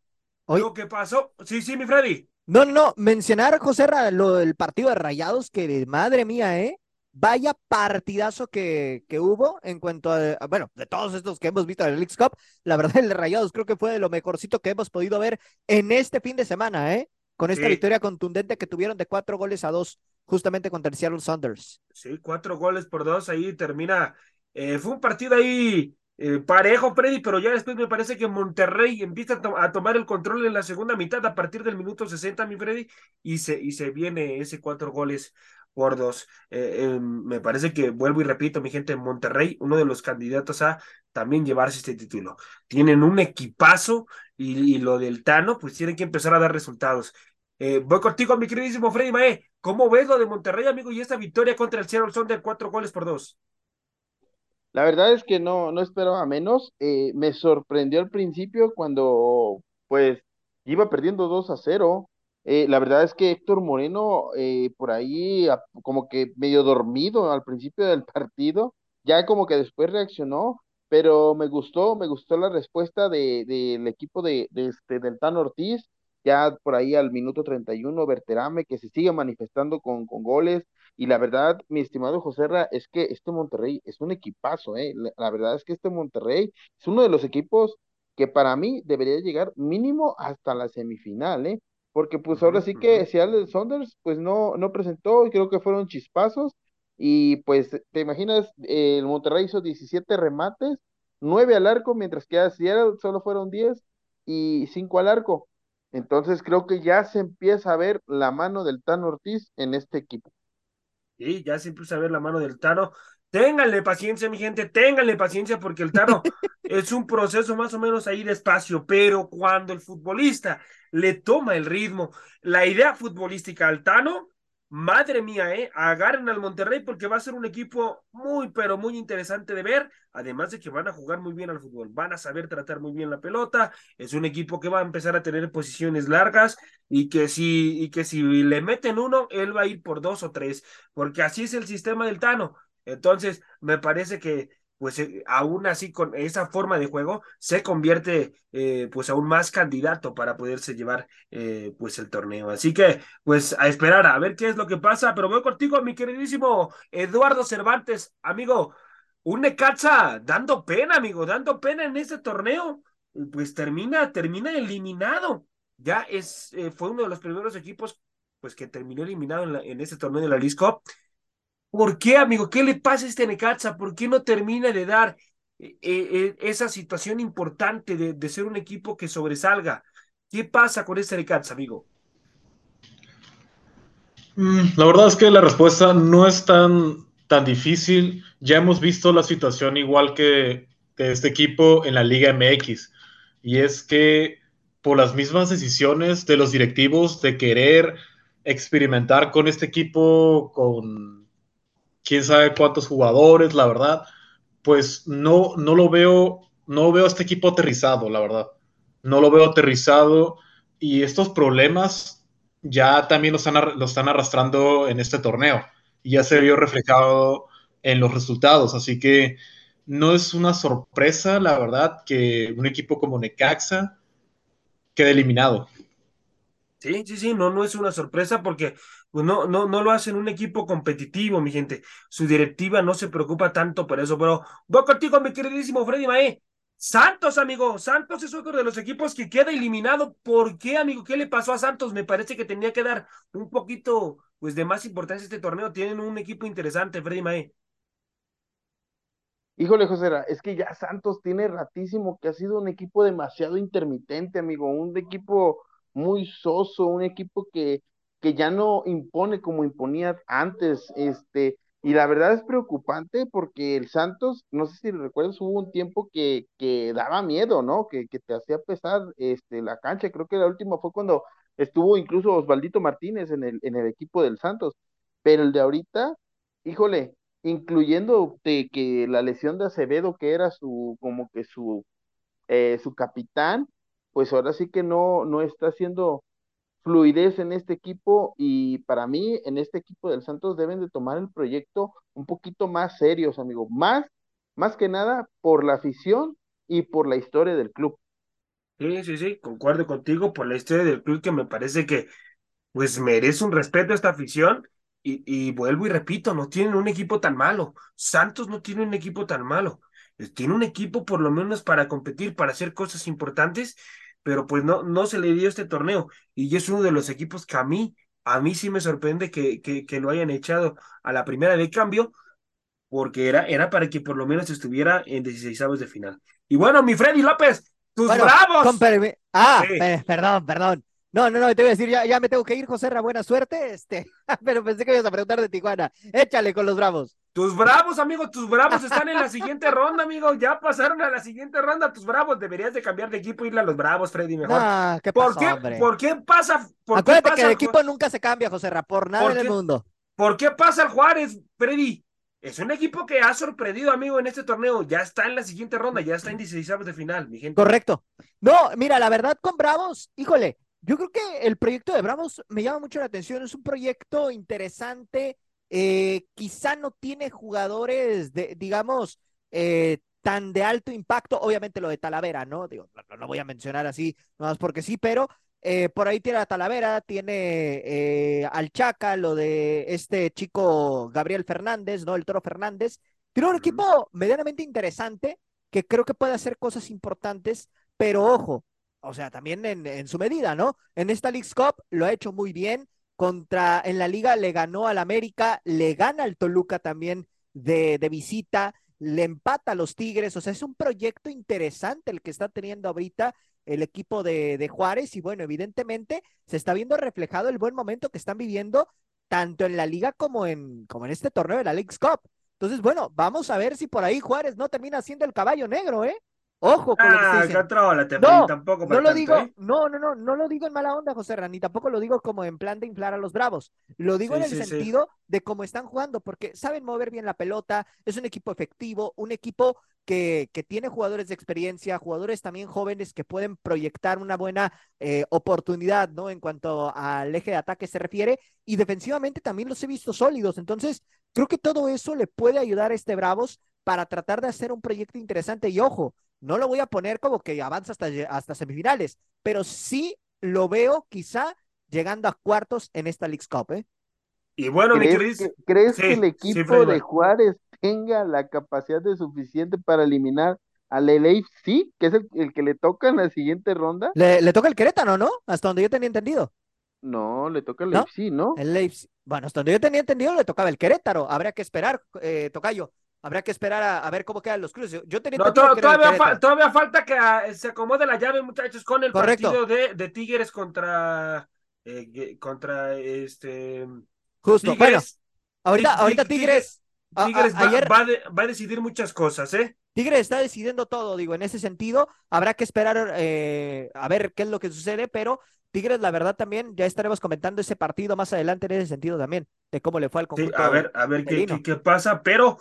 lo que pasó. Sí, sí, mi Freddy. No, no, mencionar, José, lo del partido de Rayados, que madre mía, ¿eh? Vaya partidazo que, que hubo en cuanto a, bueno, de todos estos que hemos visto en el League Cup, la verdad el de Rayados creo que fue de lo mejorcito que hemos podido ver en este fin de semana, ¿eh? Con esta victoria contundente que tuvieron de cuatro goles a dos, justamente contra el Seattle Saunders. Sí, cuatro goles por dos, ahí termina. Eh, fue un partido ahí eh, parejo, Freddy, pero ya después me parece que Monterrey empieza a, tomar el control en la segunda mitad a partir del minuto 60, mi Freddy, y se, y se viene ese cuatro goles por dos. Eh, em, me parece que, vuelvo y repito, mi gente, Monterrey, uno de los candidatos a también llevarse este título. Tienen un equipazo y, lo del Tano, pues tienen que empezar a dar resultados. Eh, voy contigo, mi queridísimo Freddy Mae. ¿Cómo ves lo de Monterrey, amigo, y esta victoria contra el Seattle Son de cuatro goles por dos? La verdad es que no, no esperaba menos. Eh, me sorprendió al principio cuando pues iba perdiendo 2 a 0. Eh, la verdad es que Héctor Moreno eh, por ahí como que medio dormido al principio del partido, ya como que después reaccionó, pero me gustó, me gustó la respuesta de, del equipo de, de este, del Tan Ortiz, ya por ahí al minuto 31, Berterame, que se sigue manifestando con, con goles, y la verdad, mi estimado José Ra, es que este Monterrey es un equipazo, ¿eh? La, verdad es que este Monterrey es uno de los equipos que para mí debería llegar mínimo hasta la semifinal, ¿eh? Porque pues ahora sí que Seattle Saunders pues no, no presentó y creo que fueron chispazos y pues te imaginas, el Monterrey hizo 17 remates, 9 al arco, mientras que a Seattle solo fueron 10 y 5 al arco. Entonces creo que ya se empieza a ver la mano del Tan Ortiz en este equipo. Sí, ya se empieza a ver la mano del Tano. Ténganle paciencia, mi gente, ténganle paciencia porque el Tano es un proceso más o menos ahí despacio, pero cuando el futbolista le toma el ritmo, la idea futbolística al Tano, Madre mía, ¿eh? Agarren al Monterrey porque va a ser un equipo muy, pero muy interesante de ver. Además de que van a jugar muy bien al fútbol, van a saber tratar muy bien la pelota. Es un equipo que va a empezar a tener posiciones largas y que si, y que si le meten uno, él va a ir por dos o tres, porque así es el sistema del Tano. Entonces, me parece que pues eh, aún así con esa forma de juego se convierte eh, pues aún más candidato para poderse llevar eh, pues el torneo. Así que pues a esperar a ver qué es lo que pasa, pero voy contigo mi queridísimo Eduardo Cervantes, amigo, un Necaxa dando pena, amigo, dando pena en este torneo, pues termina, termina eliminado. Ya es, fue uno de los primeros equipos pues que terminó eliminado en, en este torneo de la League ¿Por qué, amigo? ¿Qué le pasa a este Necaxa? ¿Por qué no termina de dar eh, eh, esa situación importante de, ser un equipo que sobresalga? ¿Qué pasa con este Necaxa, amigo? Mm, la verdad es que la respuesta no es tan, tan difícil. Ya hemos visto la situación igual que de este equipo en la Liga MX. Y es que por las mismas decisiones de los directivos de querer experimentar con este equipo, con quién sabe cuántos jugadores, la verdad, pues no, no lo veo, no veo a este equipo aterrizado, la verdad. No lo veo aterrizado y estos problemas ya también lo están, lo están arrastrando en este torneo y ya se vio reflejado en los resultados, así que no es una sorpresa, la verdad, que un equipo como Necaxa quede eliminado. Sí, sí, sí, no, no es una sorpresa porque pues no, no, no lo hacen un equipo competitivo, mi gente. Su directiva no se preocupa tanto por eso, pero voy contigo, mi queridísimo Freddy Mae. Santos, amigo, Santos es otro de los equipos que queda eliminado. ¿Por qué, amigo? ¿Qué le pasó a Santos? Me parece que tenía que dar un poquito pues, de más importancia a este torneo. Tienen un equipo interesante, Freddy Mae. Híjole, José, es que ya Santos tiene ratísimo que ha sido un equipo demasiado intermitente, amigo, un equipo muy soso, un equipo que, que ya no impone como imponía antes, este, y la verdad es preocupante porque el Santos, no sé si recuerdas, hubo un tiempo que, que daba miedo, ¿no? Que, que te hacía pesar este, la cancha. Creo que la última fue cuando estuvo incluso Osvaldito Martínez en el, en el equipo del Santos. Pero el de ahorita, híjole, incluyendo de que la lesión de Acevedo, que era su, como que su, eh, su capitán, pues ahora sí que no, no está haciendo fluidez en este equipo y para mí en este equipo del Santos deben de tomar el proyecto un poquito más serios, amigo, más, más que nada por la afición y por la historia del club. Sí, sí, sí, concuerdo contigo por la historia del club que me parece que pues merece un respeto a esta afición y, y vuelvo y repito, no tienen un equipo tan malo. Santos no tiene un equipo tan malo. Tiene un equipo por lo menos para competir, para hacer cosas importantes pero pues no, no se le dio este torneo y es uno de los equipos que a mí, a mí sí me sorprende que, que, que lo hayan echado a la primera de cambio, porque era, era para que por lo menos estuviera en 16 de final. Y bueno, mi Freddy López, tus bravos. ah, perdón, perdón. No, no, no, te voy a decir, ya, ya me tengo que ir, José Ra, buena suerte, este, pero pensé que ibas a preguntar de Tijuana. Échale con los bravos. Tus bravos, amigo, tus bravos están en la siguiente ronda, amigo. Ya pasaron a la siguiente ronda. Tus bravos, deberías de cambiar de equipo e irle a los bravos, Freddy, mejor. ¿qué ¿Por, qué, ¿Por qué pasa? Por Acuérdate que el equipo nunca se cambia, José Ra, por nada en el mundo. ¿Por qué pasa el Juárez, Freddy? Es un equipo que ha sorprendido, amigo, en este torneo. Ya está en la siguiente ronda, ya está en 16 de final, mi gente. Correcto. No, mira, la verdad, con Bravos, híjole, yo creo que el proyecto de Bravos me llama mucho la atención. Es un proyecto interesante. Eh, quizá no tiene jugadores, de, digamos, eh, tan de alto impacto. Obviamente lo de Talavera, ¿no? Digo, no lo voy a mencionar así, no más porque sí, pero eh, por ahí tiene a Talavera, tiene al Chaca, lo de este chico Gabriel Fernández, ¿no? El Toro Fernández. Tiene un equipo medianamente interesante que creo que puede hacer cosas importantes, pero ojo, o sea, también en, su medida, ¿no? En esta League Cup lo ha hecho muy bien. Contra, en la liga le ganó al América, le gana al Toluca también de, de visita, le empata a los Tigres. O sea, es un proyecto interesante el que está teniendo ahorita el equipo de, de, Juárez y bueno, evidentemente se está viendo reflejado el buen momento que están viviendo tanto en la liga como en, como en este torneo de la League Cup. Entonces, bueno, vamos a ver si por ahí Juárez no termina siendo el caballo negro, ¿eh? Ojo con lo que ah, no, tampoco no lo digo, ¿eh? no, no, no, no lo digo en mala onda, José Rani, tampoco lo digo como en plan de inflar a los bravos. Lo digo en el sentido de cómo están jugando, porque saben mover bien la pelota, es un equipo efectivo, un equipo que, que tiene jugadores de experiencia, jugadores también jóvenes que pueden proyectar una buena eh, oportunidad, ¿no? En cuanto al eje de ataque se refiere, y defensivamente también los he visto sólidos. Entonces, creo que todo eso le puede ayudar a este Bravos para tratar de hacer un proyecto interesante. Y ojo, no lo voy a poner como que avanza hasta, hasta semifinales, pero sí lo veo quizá llegando a cuartos en esta League Cup, ¿eh? Y bueno, ¿Crees, que, ¿crees que el equipo de Juárez tenga la capacidad de suficiente para eliminar al sí que es el, que le toca en la siguiente ronda? Le, toca el Querétaro, ¿no? Hasta donde yo tenía entendido. No, le toca el ¿No? ¿no? El. Bueno, hasta donde yo tenía entendido le tocaba el Querétaro. Habría que esperar, eh, Tocayo. Habrá que esperar a, ver cómo quedan los cruces. Yo tenía todavía, falta que ah, se acomode la llave, muchachos, con el partido de, Tigres contra eh, contra este Justo, bueno, ahorita, ahorita Tigres, Tigres va, a decidir muchas cosas, ¿eh? Tigres está decidiendo todo, digo, en ese sentido, habrá que esperar eh, a ver qué es lo que sucede, pero Tigres, la verdad, también ya estaremos comentando ese partido más adelante en ese sentido también, de cómo le fue al conjunto. a ver, a ver qué, qué, pasa, pero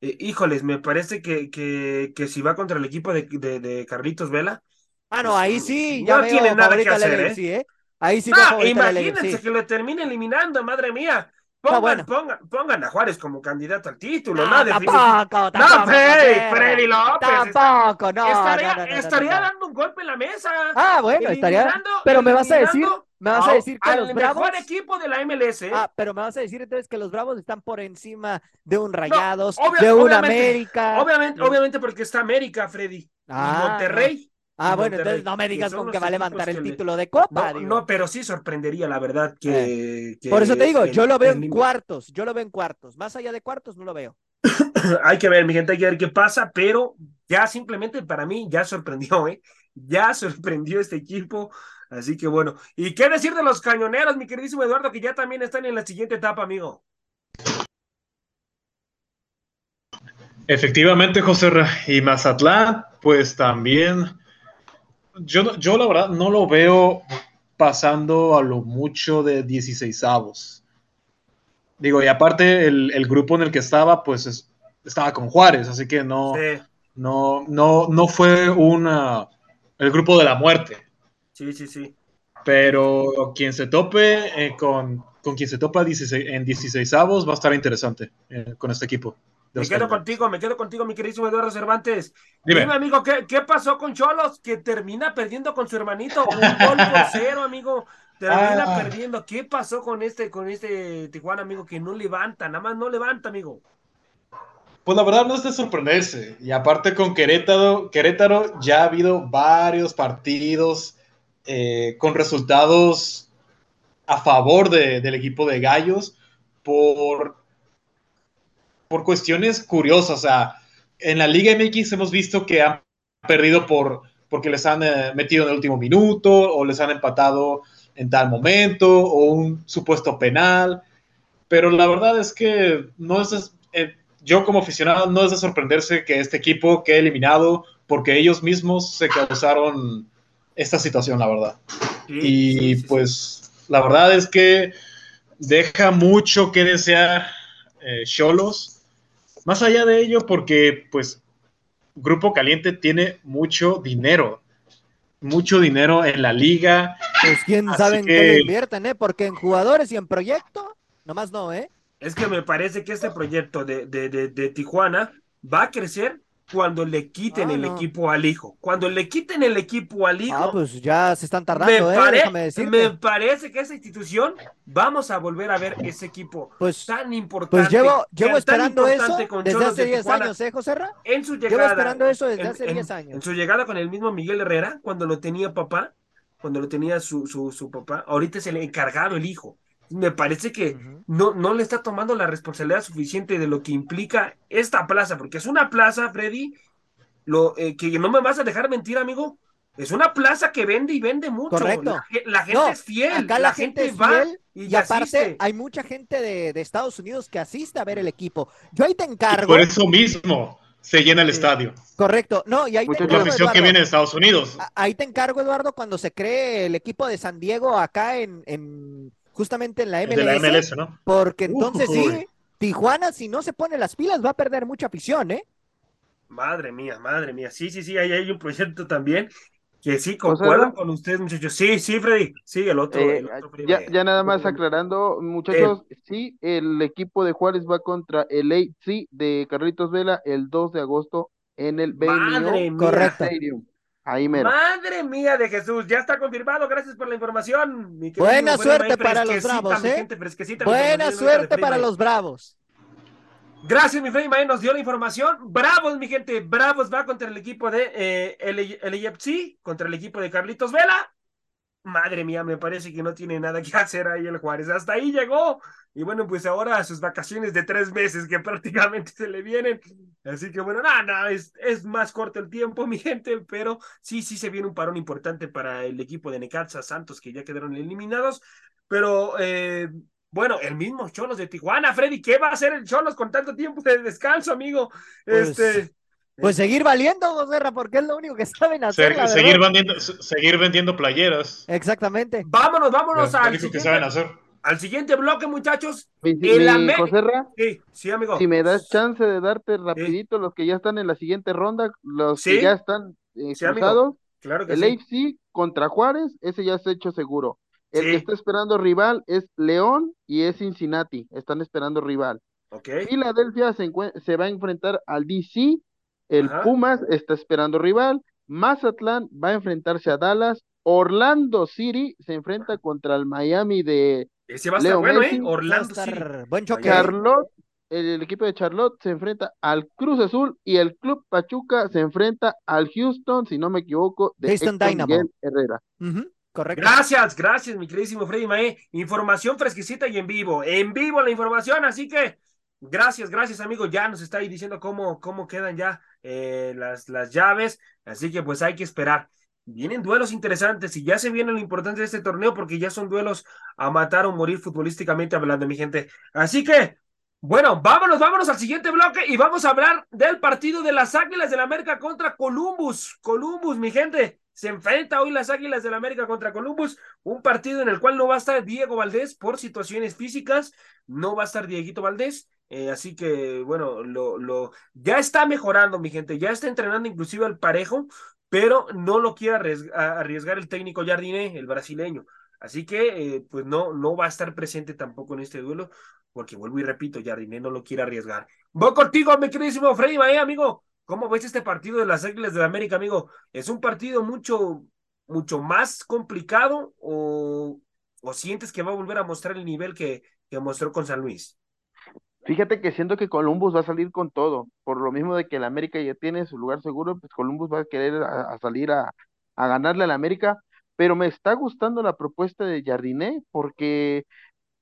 eh, híjoles, me parece que, que, que, si va contra el equipo de, de, Carlitos Vela. Ah, no, ahí sí, ya no tiene nada que hacer, ¿eh? ¿eh? Ahí sí no, imagínense que lo termine eliminando, madre mía. Pongan, pongan, pongan, a Juárez como candidato al título, no, no tampoco, tampoco, No, Freddy, Freddy López. Tampoco, no. Estaría, estaría dando un golpe en la mesa. Ah, bueno, estaría. Pero me vas a decir, me vas a decir que al los Bravos. mejor equipo de la MLS. ¿eh? Ah, pero me vas a decir entonces que los Bravos están por encima de un No, Rayados, obvia- de un América. Obviamente, obviamente porque está América, Freddy. Ah, Monterrey. Ah, bueno, entonces no me digas con que va a levantar el le- título de Copa. No, pero sí sorprendería, la verdad, que. que Por eso te digo, yo lo veo en en- cuartos, yo lo veo en cuartos. Más allá de cuartos, no lo veo. Hay que ver, mi gente, hay que ver qué pasa, pero ya simplemente para mí ya sorprendió, ¿eh? Ya sorprendió este equipo. Así que bueno. ¿Y qué decir de los cañoneros, mi queridísimo Eduardo, que ya también están en la siguiente etapa, amigo? Efectivamente, José y Mazatlán, pues también, yo, yo la verdad no lo veo pasando a lo mucho de 16 avos. Digo, y aparte el, el grupo en el que estaba, pues es- estaba con Juárez, así que no, Sí, no, no, no fue una, el grupo de la muerte. Sí, sí, sí. Pero quien se tope eh, con, con quien se topa 16 en 16 avos va a estar interesante eh, con este equipo. Me quedo contigo, me quedo contigo, mi queridísimo Eduardo Cervantes. Dime. Dime, amigo, ¿qué, qué pasó con Cholos? Que termina perdiendo con su hermanito. Un gol por cero, amigo. Termina Ah. perdiendo. ¿Qué pasó con este, con este Tijuana, amigo? Que no levanta, nada más no levanta, amigo. Pues la verdad no es de sorprenderse. Y aparte con Querétaro, Querétaro ya ha habido varios partidos eh, con resultados a favor de- del equipo de Gallos por, por cuestiones curiosas. O sea, en la Liga MX hemos visto que han perdido por, porque les han eh, metido en el último minuto o les han empatado en tal momento o un supuesto penal. Pero la verdad es que no es... eh, yo como aficionado no es de sorprenderse que este equipo quede eliminado porque ellos mismos se causaron esta situación, la verdad. Sí, y sí, sí, sí. pues la verdad es que deja mucho que desear eh, Cholos. Más allá de ello, porque pues Grupo Caliente tiene mucho dinero. Mucho dinero en la liga. Pues quién sabe en qué que- le invierten, ¿eh? Porque en jugadores y en proyecto, nomás no, ¿eh? Es que me parece que este proyecto de, de, de, de Tijuana va a crecer cuando le quiten Ah, el no. equipo al hijo. Cuando le quiten el equipo al hijo, Ah, pues ya se están me, tardando, ¿eh? pare- me parece que esa institución vamos a volver a ver ese equipo Pues, tan importante. pues llevo, llevo esperando eso desde hace de 10 Tijuana. años, ¿eh, José Ra? En su Llevo llegada. esperando eso desde en- hace en- 10 años. En su llegada con el mismo Miguel Herrera, cuando lo tenía papá, cuando lo tenía su, su, su papá, ahorita es el encargado, el hijo. Me parece que no, no le está tomando la responsabilidad suficiente de lo que implica esta plaza, porque es una plaza, Freddy, lo, eh, que no me vas a dejar mentir, amigo. Es una plaza que vende y vende mucho. Correcto. La, ge- la gente No, es fiel. Acá la, gente, es va fiel y, y, aparte asiste. hay mucha gente de, de Estados Unidos que asiste a ver el equipo. Yo ahí te encargo. Por eso mismo se llena el Sí. estadio. Correcto. No, y ahí te encargo, afición que viene de Estados Unidos. Ahí te encargo, Eduardo, cuando se cree el equipo de San Diego acá en, en justamente en la MLS. De la MLS, ¿no? Porque entonces Uy. sí, Tijuana, si no se pone las pilas, va a perder mucha afición, ¿eh? Madre mía, madre mía. Sí, sí, sí, ahí hay un proyecto también que sí, José, concuerdo ¿no? con ustedes, muchachos. Sí, sí, Freddy. Sí, el otro. Eh, el otro ya, nada más aclarando, muchachos, sí, el equipo de Juárez va contra el AC de Carlitos Vela el 2 de agosto en el Madre mía. Correcto. Stadium. Ahí mero. Madre mía de Jesús, ya está confirmado. Gracias por la información. mi querido Buena suerte para los Bravos, mi ¿eh? gente, Buena suerte para los Bravos. Gracias, mi Freddy Maíz, nos dio la información. Bravos, mi gente. Bravos va contra el equipo de eh, contra el equipo de Carlitos Vela. Madre mía, me parece que no tiene nada que hacer ahí el Juárez. Hasta ahí llegó. Y bueno, pues ahora sus vacaciones de tres meses que prácticamente se le vienen. Así que bueno, nada, nada, es, es más corto el tiempo, mi gente, pero sí, sí se viene un parón importante para el equipo de Necaxa Santos, que ya quedaron eliminados. Pero eh, bueno, el mismo Cholos de Tijuana, Freddy, ¿qué va a hacer el Cholos con tanto tiempo de descanso, amigo? Pues, este. Pues seguir valiendo, Joserra, porque es lo único que saben hacer. Se- la seguir, vendiendo, se- seguir vendiendo playeras. Exactamente. Vámonos, vámonos Es al que siguiente, saben hacer. al siguiente bloque, muchachos. Mi, El América- Joserra, Sí, sí, amigo. si me das chance de darte rapidito los que ya están en la siguiente ronda, los Sí. que ya están eh, cruzados, Claro que el sí. AFC contra Juárez, ese ya está hecho seguro. El Sí. que está esperando rival es León y es Cincinnati, están esperando rival. Ok. Filadelfia se, se va a enfrentar al DC, el Ajá. Pumas está esperando rival, Mazatlán va a enfrentarse a Dallas, Orlando City se enfrenta contra el Miami de Ese va a estar bueno, ¿eh? Orlando Va a City. Buen choque. Charlotte, el, el equipo de Charlotte se enfrenta al Cruz Azul y el Club Pachuca se enfrenta al Houston, si no me equivoco, de Houston Dynamo. Miguel Herrera. Correcto. Gracias, gracias, mi queridísimo Freddy Mae. Información fresquecita y en vivo. En vivo la información, así que gracias, gracias, amigo. Ya nos está ahí diciendo cómo, cómo quedan ya eh, las, las llaves. Así que pues hay que esperar. Vienen duelos interesantes y ya se viene lo importante de este torneo porque ya son duelos a matar o morir futbolísticamente hablando, mi gente. Así que, bueno, vámonos, vámonos al siguiente bloque y vamos a hablar del partido de las Águilas del América contra Columbus. Columbus, mi gente. Se enfrenta hoy las Águilas del América contra Columbus, un partido en el cual no va a estar Diego Valdés por situaciones físicas, no va a estar Dieguito Valdés, eh, así que bueno, lo, lo, ya está mejorando mi gente, ya está entrenando inclusive al parejo, pero no lo quiere arriesgar, el técnico Jardiné, el brasileño. Así que, eh, pues no, no va a estar presente tampoco en este duelo, porque vuelvo y repito, Jardiné no lo quiere arriesgar. Voy contigo, mi queridísimo Freddy Mae, amigo. ¿Cómo ves este partido de las Águilas de la América, amigo? ¿Es un partido mucho, mucho más complicado o, o sientes que va a volver a mostrar el nivel que, que mostró con San Luis? Fíjate que siento que Columbus va a salir con todo, por lo mismo de que el América ya tiene su lugar seguro, pues Columbus va a querer a, a salir a, a ganarle al América, pero me está gustando la propuesta de Jardiné porque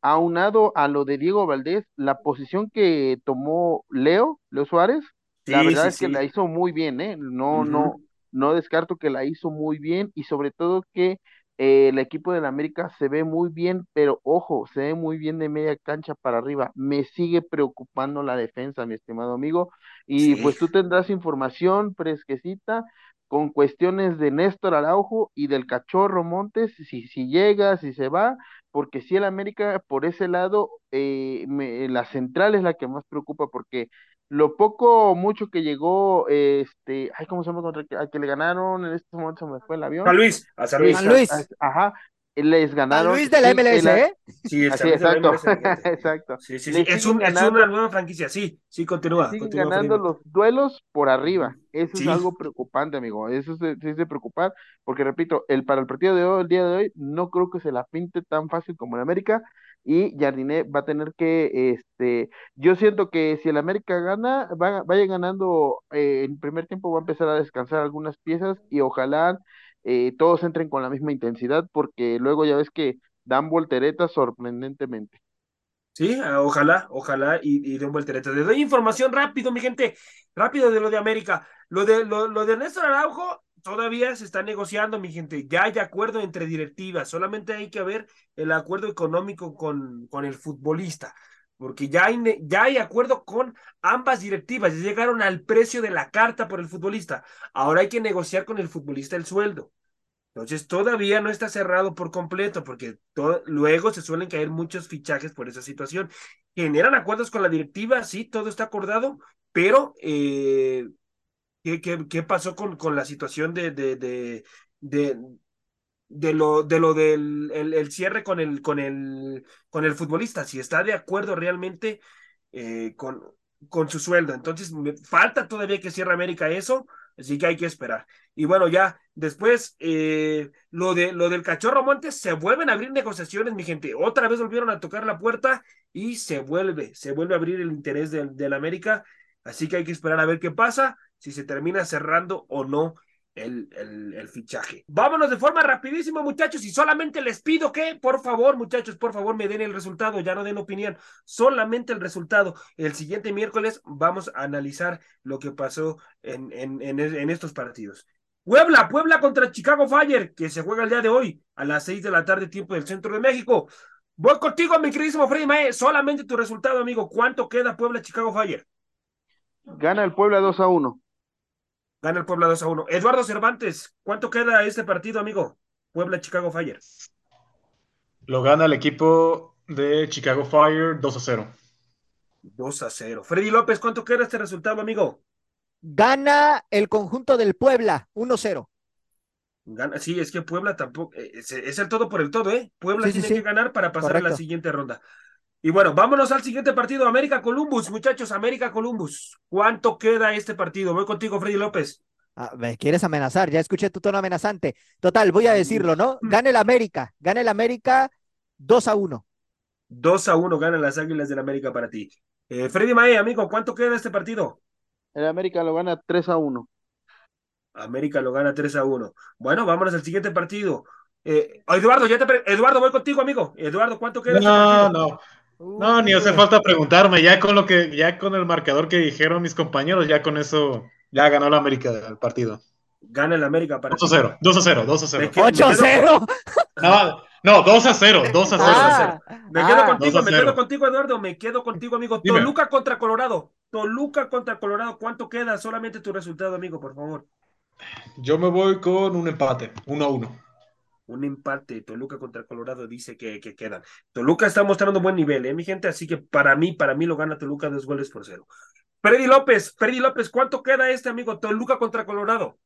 aunado a lo de Diego Valdés, la posición que tomó Leo, Leo Suárez, la verdad sí, es que sí. la hizo muy bien, ¿eh? No, no, no descarto que la hizo muy bien y sobre todo que eh, el equipo del América se ve muy bien, pero ojo, se ve muy bien de media cancha para arriba. Me sigue preocupando la defensa, mi estimado amigo, y Sí. pues tú tendrás información fresquecita con cuestiones de Néstor Araujo y del Cachorro Montes, si, si llega, si se va, porque si el América por ese lado, eh, me- la central es la que más preocupa, porque lo poco o mucho que llegó, este, ay, ¿cómo se llama? Contra que, al que le ganaron, en este momento se me fue el avión. San Luis, a San Luis. San Luis. Esa- Ajá, les San ganaron. Luis de la MLS, a- ¿eh? Sí, Así, exacto, MLS, exacto. Sí, sí, sí. Es, un, es una nueva franquicia, sí, sí, continúa. siguen continúa, ganando los duelos por arriba. Eso Sí. es algo preocupante, amigo. Eso se- sí es de preocupar, porque repito, el para el partido de hoy, el día de hoy, no creo que se la pinte tan fácil como el América. Y Jardiné va a tener que, este, yo siento que si el América gana, va, vaya ganando eh, en primer tiempo, va a empezar a descansar algunas piezas y ojalá eh, todos entren con la misma intensidad, porque luego ya ves que dan volteretas sorprendentemente. Sí, ah, ojalá, ojalá y, y de un. Les doy información rápido, mi gente, rápido de lo de América. Lo de, lo, lo de Néstor Araujo todavía se está negociando, mi gente. Ya hay acuerdo entre directivas, solamente hay que ver el acuerdo económico con, con el futbolista, porque ya hay, ya hay acuerdo con ambas directivas, ya llegaron al precio de la carta por el futbolista. Ahora hay que negociar con el futbolista el sueldo. Entonces todavía no está cerrado por completo, porque luego se suelen caer muchos fichajes por esa situación. Generan acuerdos con la directiva, sí, todo está acordado, pero eh, ¿qué, qué, pasó con, con la situación de, de, de, de, de lo, de lo del el, cierre con el, con el, con el futbolista? Si está de acuerdo realmente eh, con, con su sueldo. Entonces, me falta todavía que cierre América eso, así que hay que esperar. Y bueno, ya después, eh, lo, de, lo del cachorro Montes, se vuelven a abrir negociaciones, mi gente. Otra vez volvieron a tocar la puerta y se vuelve, se vuelve a abrir el interés del, del América. Así que hay que esperar a ver qué pasa, si se termina cerrando o no el, el, el, fichaje. Vámonos de forma rapidísima, muchachos, y solamente les pido que, por favor, muchachos, por favor, me den el resultado, ya no den opinión, solamente el resultado. El siguiente miércoles vamos a analizar lo que pasó en, en, en, en estos partidos. Puebla, Puebla contra Chicago Fire, que se juega el día de hoy a las seis de la tarde, tiempo del centro de México. Voy contigo, mi queridísimo Freddy Mae. Solamente tu resultado, amigo. ¿Cuánto queda Puebla Chicago Fire? Gana el Puebla 2 a 1. Gana el Puebla 2 a 1. Eduardo Cervantes, ¿cuánto queda este partido, amigo? Puebla Chicago Fire. Lo gana el equipo de Chicago Fire 2 a 0. 2 a 0. Freddy López, ¿cuánto queda este resultado, amigo? Gana el conjunto del Puebla 1-0. Gana, sí, es que Puebla tampoco, es, es, el todo por el todo, ¿eh? Puebla Sí, tiene sí, que ganar para pasar Correcto. a la siguiente ronda. Y bueno, vámonos al siguiente partido, América Columbus, muchachos, América Columbus. ¿Cuánto queda este partido? Voy contigo, Freddy López. Ah, me quieres amenazar, ya escuché tu tono amenazante. Total, voy a decirlo, ¿no? Gana el América, gana el América 2 a 1. 2 a 1 ganan las Águilas del América para ti. Eh, Freddy Mae, amigo, ¿cuánto queda este partido? El América lo gana 3 a 1. América lo gana 3 a 1. Bueno, vámonos al siguiente partido. Eh, Eduardo, ya te Eduardo, voy contigo, amigo. Eduardo, ¿cuánto queda? No, este no. No, ni hace falta preguntarme, ya con lo que, ya con el marcador que dijeron mis compañeros, ya con eso, ya ganó la América el partido. Gana el América para 2 a 0, 2 a 0, 2 a 0. 8 a 0. No, no, 2 a 0, 2 a 0. Ah, me quedo ah, contigo, me quedo contigo, Eduardo, me quedo contigo, amigo. Dime. Toluca contra Colorado. Toluca contra Colorado, ¿cuánto queda? Solamente tu resultado, amigo, por favor. Yo me voy con un empate, 1 a 1 un empate Toluca contra Colorado dice que, que, quedan. Toluca está mostrando buen nivel, ¿eh, mi gente? Así que para mí, para mí lo gana Toluca dos goles por cero. Freddy López, Freddy López, ¿cuánto queda este amigo? Toluca contra Colorado.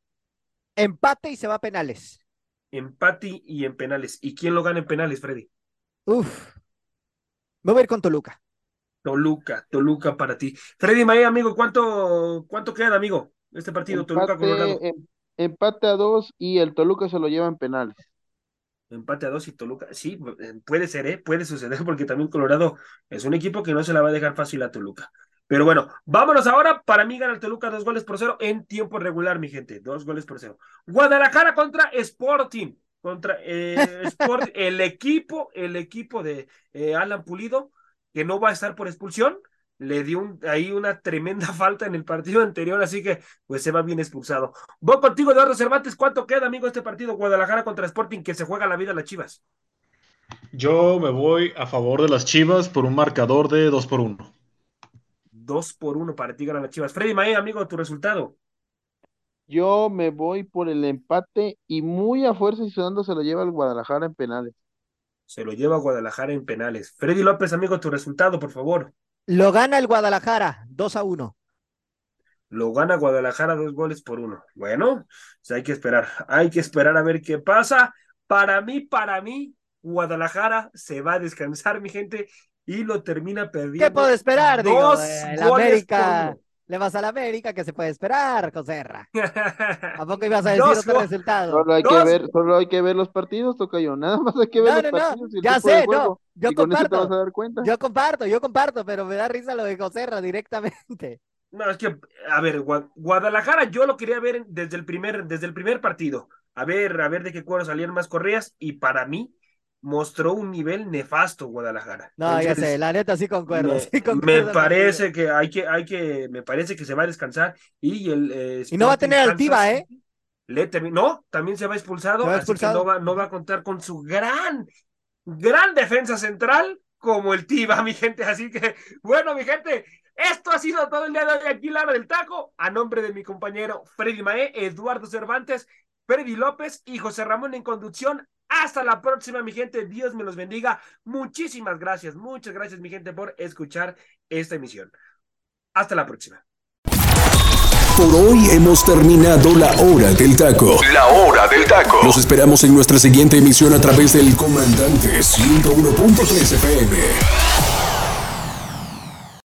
Empate y se va a penales. Empate y en penales. ¿Y quién lo gana en penales, Freddy? Uf. Me voy a ir con Toluca. Toluca, Toluca para ti. Freddy Mae, amigo, ¿cuánto, cuánto queda, amigo? Este partido, Toluca Colorado. Em, empate a dos y el Toluca se lo lleva en penales empate a dos y Toluca, sí, eh, puede ser, ¿eh? puede suceder, porque también Colorado es un equipo que no se la va a dejar fácil a Toluca. Pero bueno, vámonos ahora. Para mí gana el Toluca dos goles por cero en tiempo regular, mi gente. Dos goles por cero. Guadalajara contra Sporting. Contra eh, Sport, el equipo, el equipo de eh, Alan Pulido, que no va a estar por expulsión le dio ahí una tremenda falta en el partido anterior, así que pues se va bien expulsado. Voy contigo, Eduardo Cervantes, ¿cuánto queda, amigo, este partido Guadalajara contra Sporting que se juega la vida a las Chivas? Yo me voy a favor de las Chivas por un marcador de 2 por 1. 2 por 1 para ti ganan las Chivas. Freddy Mae, amigo, tu resultado. Yo me voy por el empate y muy a fuerza y sudando se lo lleva el Guadalajara en penales. Se lo lleva Guadalajara en penales. Freddy López, amigo, tu resultado, por favor. Lo gana el Guadalajara, 2 a 1. Lo gana Guadalajara dos goles por uno. Bueno, pues hay que esperar, hay que esperar a ver qué pasa. Para mí, para mí, Guadalajara se va a descansar, mi gente, y lo termina perdiendo. ¿Qué puedo esperar? Dos Digo, América. Le vas a la América, ¿qué se puede esperar, Joserra? ¿A poco ibas a decir otro resultado? Solo hay, que ver, solo hay que ver los partidos, yo. Nada más hay que ver los partidos. No. ya sé, no. Yo comparto. Yo comparto, yo comparto, pero me da risa lo de Joserra directamente. No, es que, a ver, Guadalajara yo lo quería ver desde el primer, desde el primer partido. A ver, a ver de qué cuadro salían más correas. Y para mí, mostró un nivel nefasto Guadalajara. No, ya sé, la neta sí concuerdo. Me, sí me parece que hay que, hay que, me parece que se va a descansar y el eh, y no va a tener altiva, ¿eh? Le no, también se va expulsado, va expulsado. no va, no va a contar con su gran, gran defensa central como el Tiva, mi gente. Así que, bueno, mi gente, esto ha sido todo el día de hoy aquí, Lara del Taco, a nombre de mi compañero Freddy Mae, Eduardo Cervantes, Freddy López y José Ramón en conducción. Hasta la próxima, mi gente. Dios me los bendiga. Muchísimas gracias, muchas gracias, mi gente, por escuchar esta emisión. Hasta la próxima. Por hoy hemos terminado la hora del taco. La hora del taco. Nos esperamos en nuestra siguiente emisión a través del comandante 101.3 FM.